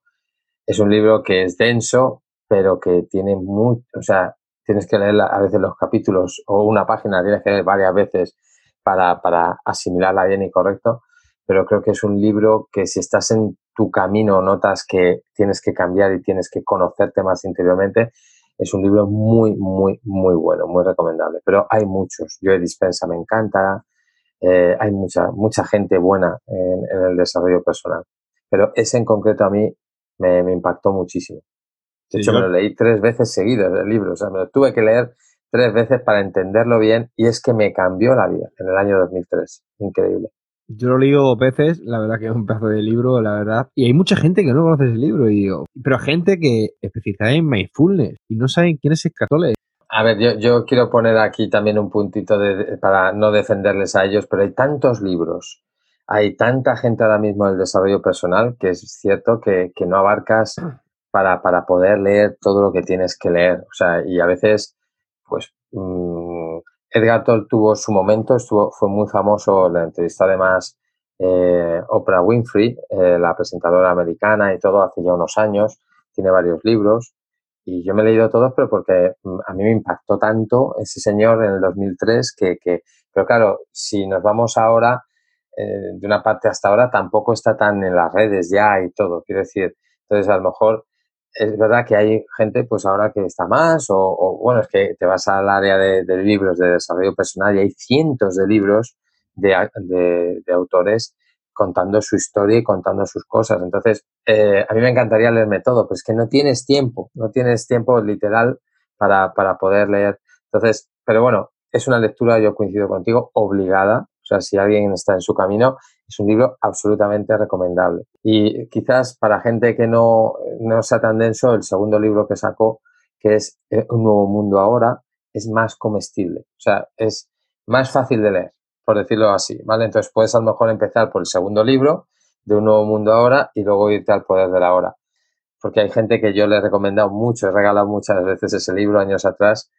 Es un libro que es denso, pero que tiene mucho, o sea, tienes que leer a veces los capítulos o una página, tienes que leer varias veces para, para asimilarla bien y correcto, pero creo que es un libro que si estás en tu camino notas que tienes que cambiar y tienes que conocerte más interiormente, es un libro muy, muy, muy bueno, muy recomendable. Pero hay muchos. Yo Dispensa me encanta. Eh, hay mucha, mucha gente buena en, el desarrollo personal. Pero ese en concreto a mí me, me impactó muchísimo. De hecho, me lo leí tres veces seguidas el libro. O sea, me lo tuve que leer tres veces para entenderlo bien y es que me cambió la vida en el año 2003. Increíble. Yo lo leído dos veces, la verdad que es un pedazo de libro, la verdad. Y hay mucha gente que no conoce ese libro, y digo, pero gente que especializa en mindfulness y no saben quién es Escatole. A ver, yo, yo, quiero poner aquí también un puntito de, para no defenderles a ellos, pero hay tantos libros, hay tanta gente ahora mismo en el desarrollo personal que es cierto que, que no abarcas (clears throat) para, para, poder leer todo lo que tienes que leer. O sea, y a veces, pues, mmm, Edgar Toll tuvo su momento, estuvo, fue muy famoso, la entrevista además eh, Oprah Winfrey, eh, la presentadora americana y todo, hace ya unos años, tiene varios libros y yo me he leído todos, pero porque mm, a mí me impactó tanto ese señor en el 2003 que, que pero claro, si nos vamos ahora, eh, de una parte hasta ahora, tampoco está tan en las redes ya y todo, quiero decir, entonces a lo mejor es verdad que hay gente, pues ahora que está más, o, bueno, es que te vas al área de, libros de desarrollo personal y hay cientos de libros de, autores contando su historia y contando sus cosas. Entonces, eh, a mí me encantaría leerme todo, pues que no tienes tiempo, no tienes tiempo literal para, para poder leer. Entonces, pero bueno, es una lectura, yo coincido contigo, obligada o sea, si alguien está en su camino, es un libro absolutamente recomendable. Y quizás para gente que no, no sea tan denso, el segundo libro que sacó, que es eh, Un nuevo mundo ahora, es más comestible. O sea, es más fácil de leer, por decirlo así, ¿vale? Entonces puedes a lo mejor empezar por el segundo libro de Un nuevo mundo ahora y luego irte al poder de la hora. Porque hay gente que yo le he recomendado mucho, he regalado muchas veces ese libro años atrás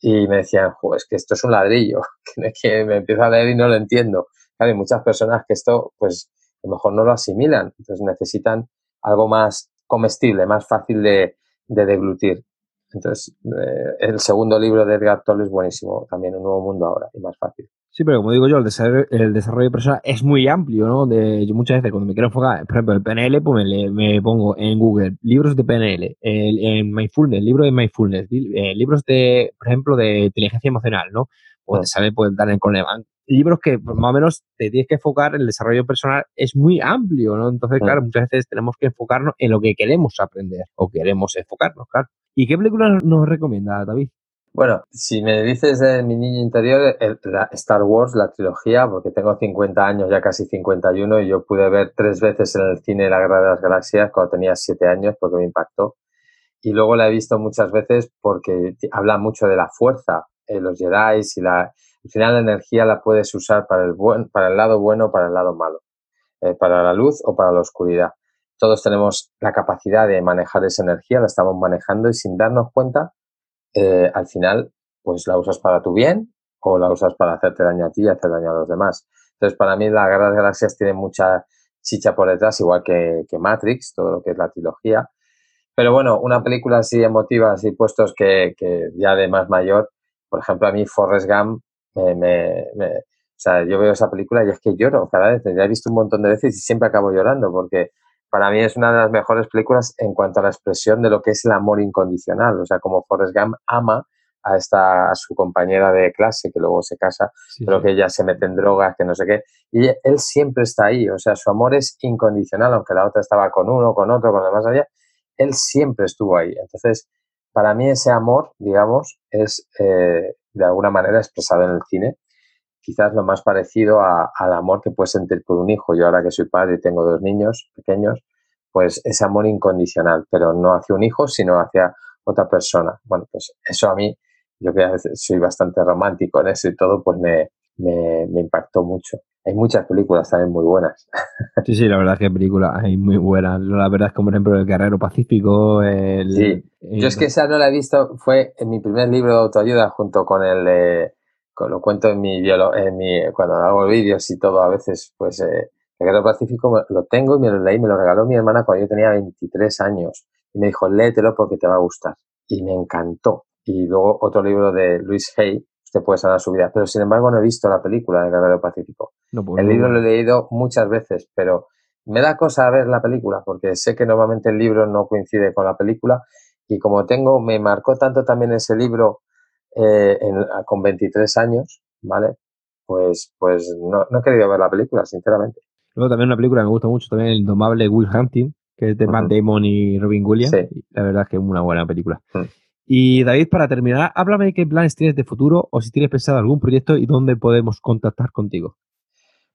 y me decían, es que esto es un ladrillo, (laughs) que me empiezo a leer y no lo entiendo. Hay muchas personas que esto, pues, a lo mejor no lo asimilan, entonces necesitan algo más comestible, más fácil de, de deglutir. Entonces, eh, el segundo libro de Edgar Tolle es buenísimo, también Un Nuevo Mundo ahora, y más fácil. Sí, pero como digo yo, el desarrollo, el desarrollo personal es muy amplio, ¿no? De, yo muchas veces cuando me quiero enfocar, por ejemplo, el PNL, pues me, pongo en Google libros de PNL, el, en Mindfulness, libros de Mindfulness, eh, libros de, por ejemplo, de inteligencia emocional, ¿no? O de saber pues, dar en Coleman. Libros que pues, más o menos te tienes que enfocar, el desarrollo personal es muy amplio, ¿no? Entonces, claro, muchas veces tenemos que enfocarnos en lo que queremos aprender o queremos enfocarnos, claro. ¿Y qué película nos recomienda, David? Bueno, si me dices de mi niño interior, Star Wars, la trilogía, porque tengo 50 años, ya casi 51, y yo pude ver tres veces en el cine La Guerra de las Galaxias cuando tenía 7 años porque me impactó. Y luego la he visto muchas veces porque habla mucho de la fuerza, eh, los Jedi y la, al final la energía la puedes usar para el, buen, para el lado bueno o para el lado malo, eh, para la luz o para la oscuridad. Todos tenemos la capacidad de manejar esa energía, la estamos manejando y sin darnos cuenta eh, al final, pues la usas para tu bien o la usas para hacerte daño a ti y hacer daño a los demás. Entonces, para mí, la Guerra de Galaxias tiene mucha chicha por detrás, igual que, Matrix, todo lo que es la trilogía. Pero bueno, una película así emotiva, así puestos que, ya de más mayor, por ejemplo, a mí Forrest Gump me, o sea, yo veo esa película y es que lloro cada vez. Ya he visto un montón de veces y siempre acabo llorando porque para mí es una de las mejores películas en cuanto a la expresión de lo que es el amor incondicional. O sea, como Forrest Gump ama a esta a su compañera de clase que luego se casa, pero que ella se mete en drogas, que no sé qué. Y él siempre está ahí, o sea, su amor es incondicional, aunque la otra estaba con uno, con otro, con lo demás allá, él siempre estuvo ahí. Entonces, para mí ese amor, digamos, es eh, de alguna manera expresado en el cine. Quizás lo más parecido al amor que puedes sentir por un hijo. Yo ahora que soy padre y tengo dos niños pequeños, pues ese amor incondicional, pero no hacia un hijo, sino hacia otra persona. Bueno, pues eso a mí, yo que a soy bastante romántico en eso y todo, pues me, me, impactó mucho. Hay muchas películas también muy buenas. (laughs) Sí, sí, la verdad es que películas hay muy buenas. La verdad es como por ejemplo El Guerrero Pacífico. El, sí, yo es que esa no la he visto, fue en mi primer libro de autoayuda junto con el, con, lo cuento en mi, en mi cuando hago vídeos y todo a veces, pues eh, El Guerrero Pacífico lo tengo y me lo leí, me lo regaló mi hermana cuando yo tenía 23 años y me dijo, léetelo porque te va a gustar. Y me encantó. Y luego otro libro de Luis Hay, usted puede sanar su vida. Pero sin embargo no he visto la película de Guerrero Pacífico. Pues el libro lo he leído muchas veces, pero me da cosa ver la película porque sé que normalmente el libro no coincide con la película y como tengo, me marcó tanto también ese libro eh, con 23 años, ¿vale? Pues, pues no, he querido ver la película, sinceramente. Luego también una película que me gusta mucho, también El Indomable Will Hunting, que es de Matt Damon y Robin Williams. La verdad es que es una buena película. Mm. Y David, para terminar, háblame de qué planes tienes de futuro o si tienes pensado algún proyecto y dónde podemos contactar contigo.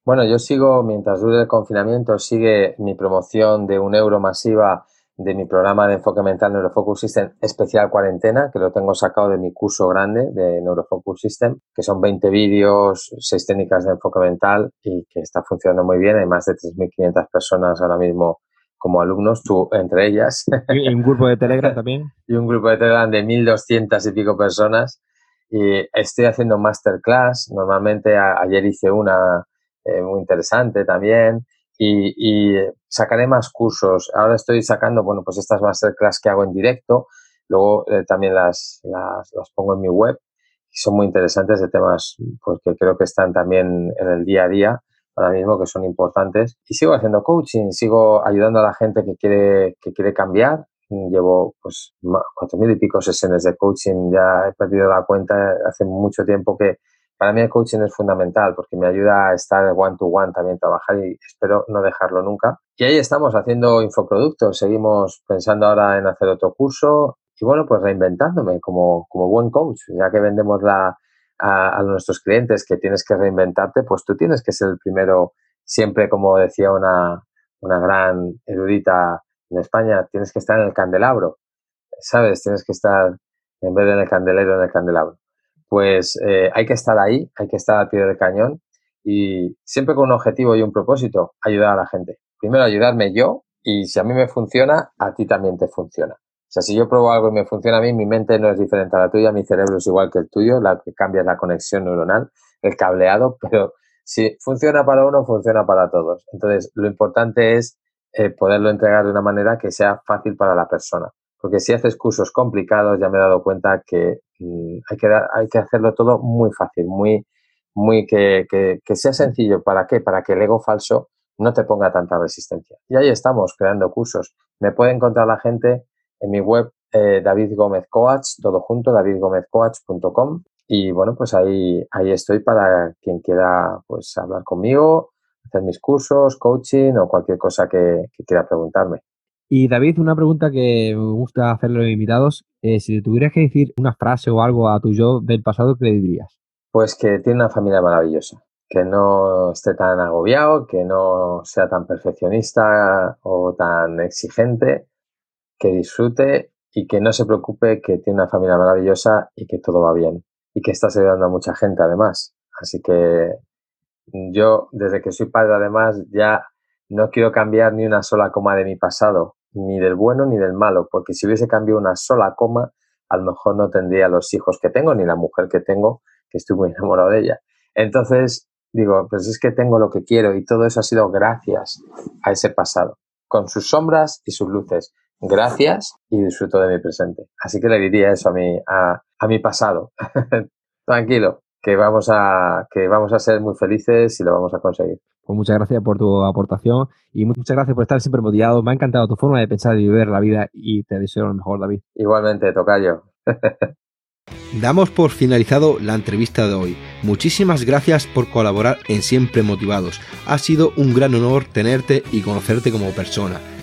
Bueno, yo sigo, mientras dure el confinamiento, sigue mi promoción de un euro masiva de mi programa de enfoque mental Neurofocus System especial cuarentena, que lo tengo sacado de mi curso grande de Neurofocus System, que son 20 vídeos, 6 técnicas de enfoque mental y que está funcionando muy bien. Hay más de 3.500 personas ahora mismo como alumnos, tú entre ellas. ¿Y un grupo de Telegram también? (laughs) y un grupo de Telegram de 1.200 y pico personas. Y estoy haciendo masterclass. Normalmente ayer hice una eh, muy interesante también. Y, sacaré más cursos. Ahora estoy sacando, bueno, pues estas masterclass que hago en directo. Luego eh, también las, las, las, pongo en mi web. Y son muy interesantes de temas pues, que creo que están también en el día a día ahora mismo que son importantes. Y sigo haciendo coaching, sigo ayudando a la gente que quiere, que quiere cambiar. Llevo pues cuatro mil y pico sesiones de coaching, ya he perdido la cuenta hace mucho tiempo que para mí el coaching es fundamental porque me ayuda a estar one to one también, trabajar y espero no dejarlo nunca. Y ahí estamos haciendo infoproductos, seguimos pensando ahora en hacer otro curso y bueno, pues reinventándome como, como buen coach, ya que vendemos la, a, nuestros clientes que tienes que reinventarte, pues tú tienes que ser el primero, siempre como decía una, una gran erudita en España, tienes que estar en el candelabro, ¿sabes? Tienes que estar, en vez de en el candelero, en el candelabro. Pues eh, hay que estar ahí, hay que estar al pie del cañón y siempre con un objetivo y un propósito, ayudar a la gente. Primero ayudarme yo y si a mí me funciona, a ti también te funciona. Sea, si yo pruebo algo y me funciona a mí, mi mente no es diferente a la tuya, mi cerebro es igual que el tuyo, la que cambia es la conexión neuronal, el cableado, (laughs) pero si funciona para uno, funciona para todos. Entonces, lo importante es eh, poderlo entregar de una manera que sea fácil para la persona. Porque si haces cursos complicados, ya me he dado cuenta que mm, hay, que hay que hacerlo todo muy fácil, muy, muy que, que, que sea sencillo. ¿Para qué? Para que el ego falso no te ponga tanta resistencia. Y ahí estamos, creando cursos. Me puede encontrar la gente en mi web eh, David Gómez Coach, todo junto, davidgomezcoach.com. Y bueno, pues ahí, ahí estoy para quien quiera pues hablar conmigo, hacer mis cursos, coaching o cualquier cosa que, quiera preguntarme. Y David, una pregunta que me gusta hacerle a los invitados. Eh, si te tuvieras que decir una frase o algo a tu yo del pasado, ¿qué le dirías? Pues que tiene una familia maravillosa, que no esté tan agobiado, que no sea tan perfeccionista o tan exigente, que disfrute y que no se preocupe que tiene una familia maravillosa y que todo va bien y que estás ayudando a mucha gente además. Así que yo, desde que soy padre además, ya no quiero cambiar ni una sola coma de mi pasado, ni del bueno ni del malo, porque si hubiese cambiado una sola coma, a lo mejor no tendría los hijos que tengo ni la mujer que tengo, que estoy muy (laughs) enamorado de ella. Entonces, digo, pues es que tengo lo que quiero y todo eso ha sido gracias a ese pasado, con sus sombras y sus luces gracias y disfruto de mi presente. Así que le diría eso a mi, a, mi pasado. (laughs) Tranquilo, que vamos, a, que vamos a ser muy felices y lo vamos a conseguir. Pues muchas gracias por tu aportación y muchas gracias por estar siempre motivado. Me ha encantado tu forma de pensar y vivir la vida y te deseo lo mejor, David. Igualmente, Tocayo. (laughs) Damos por finalizado la entrevista de hoy. Muchísimas gracias por colaborar en Siempre Motivados. Ha sido un gran honor tenerte y conocerte como persona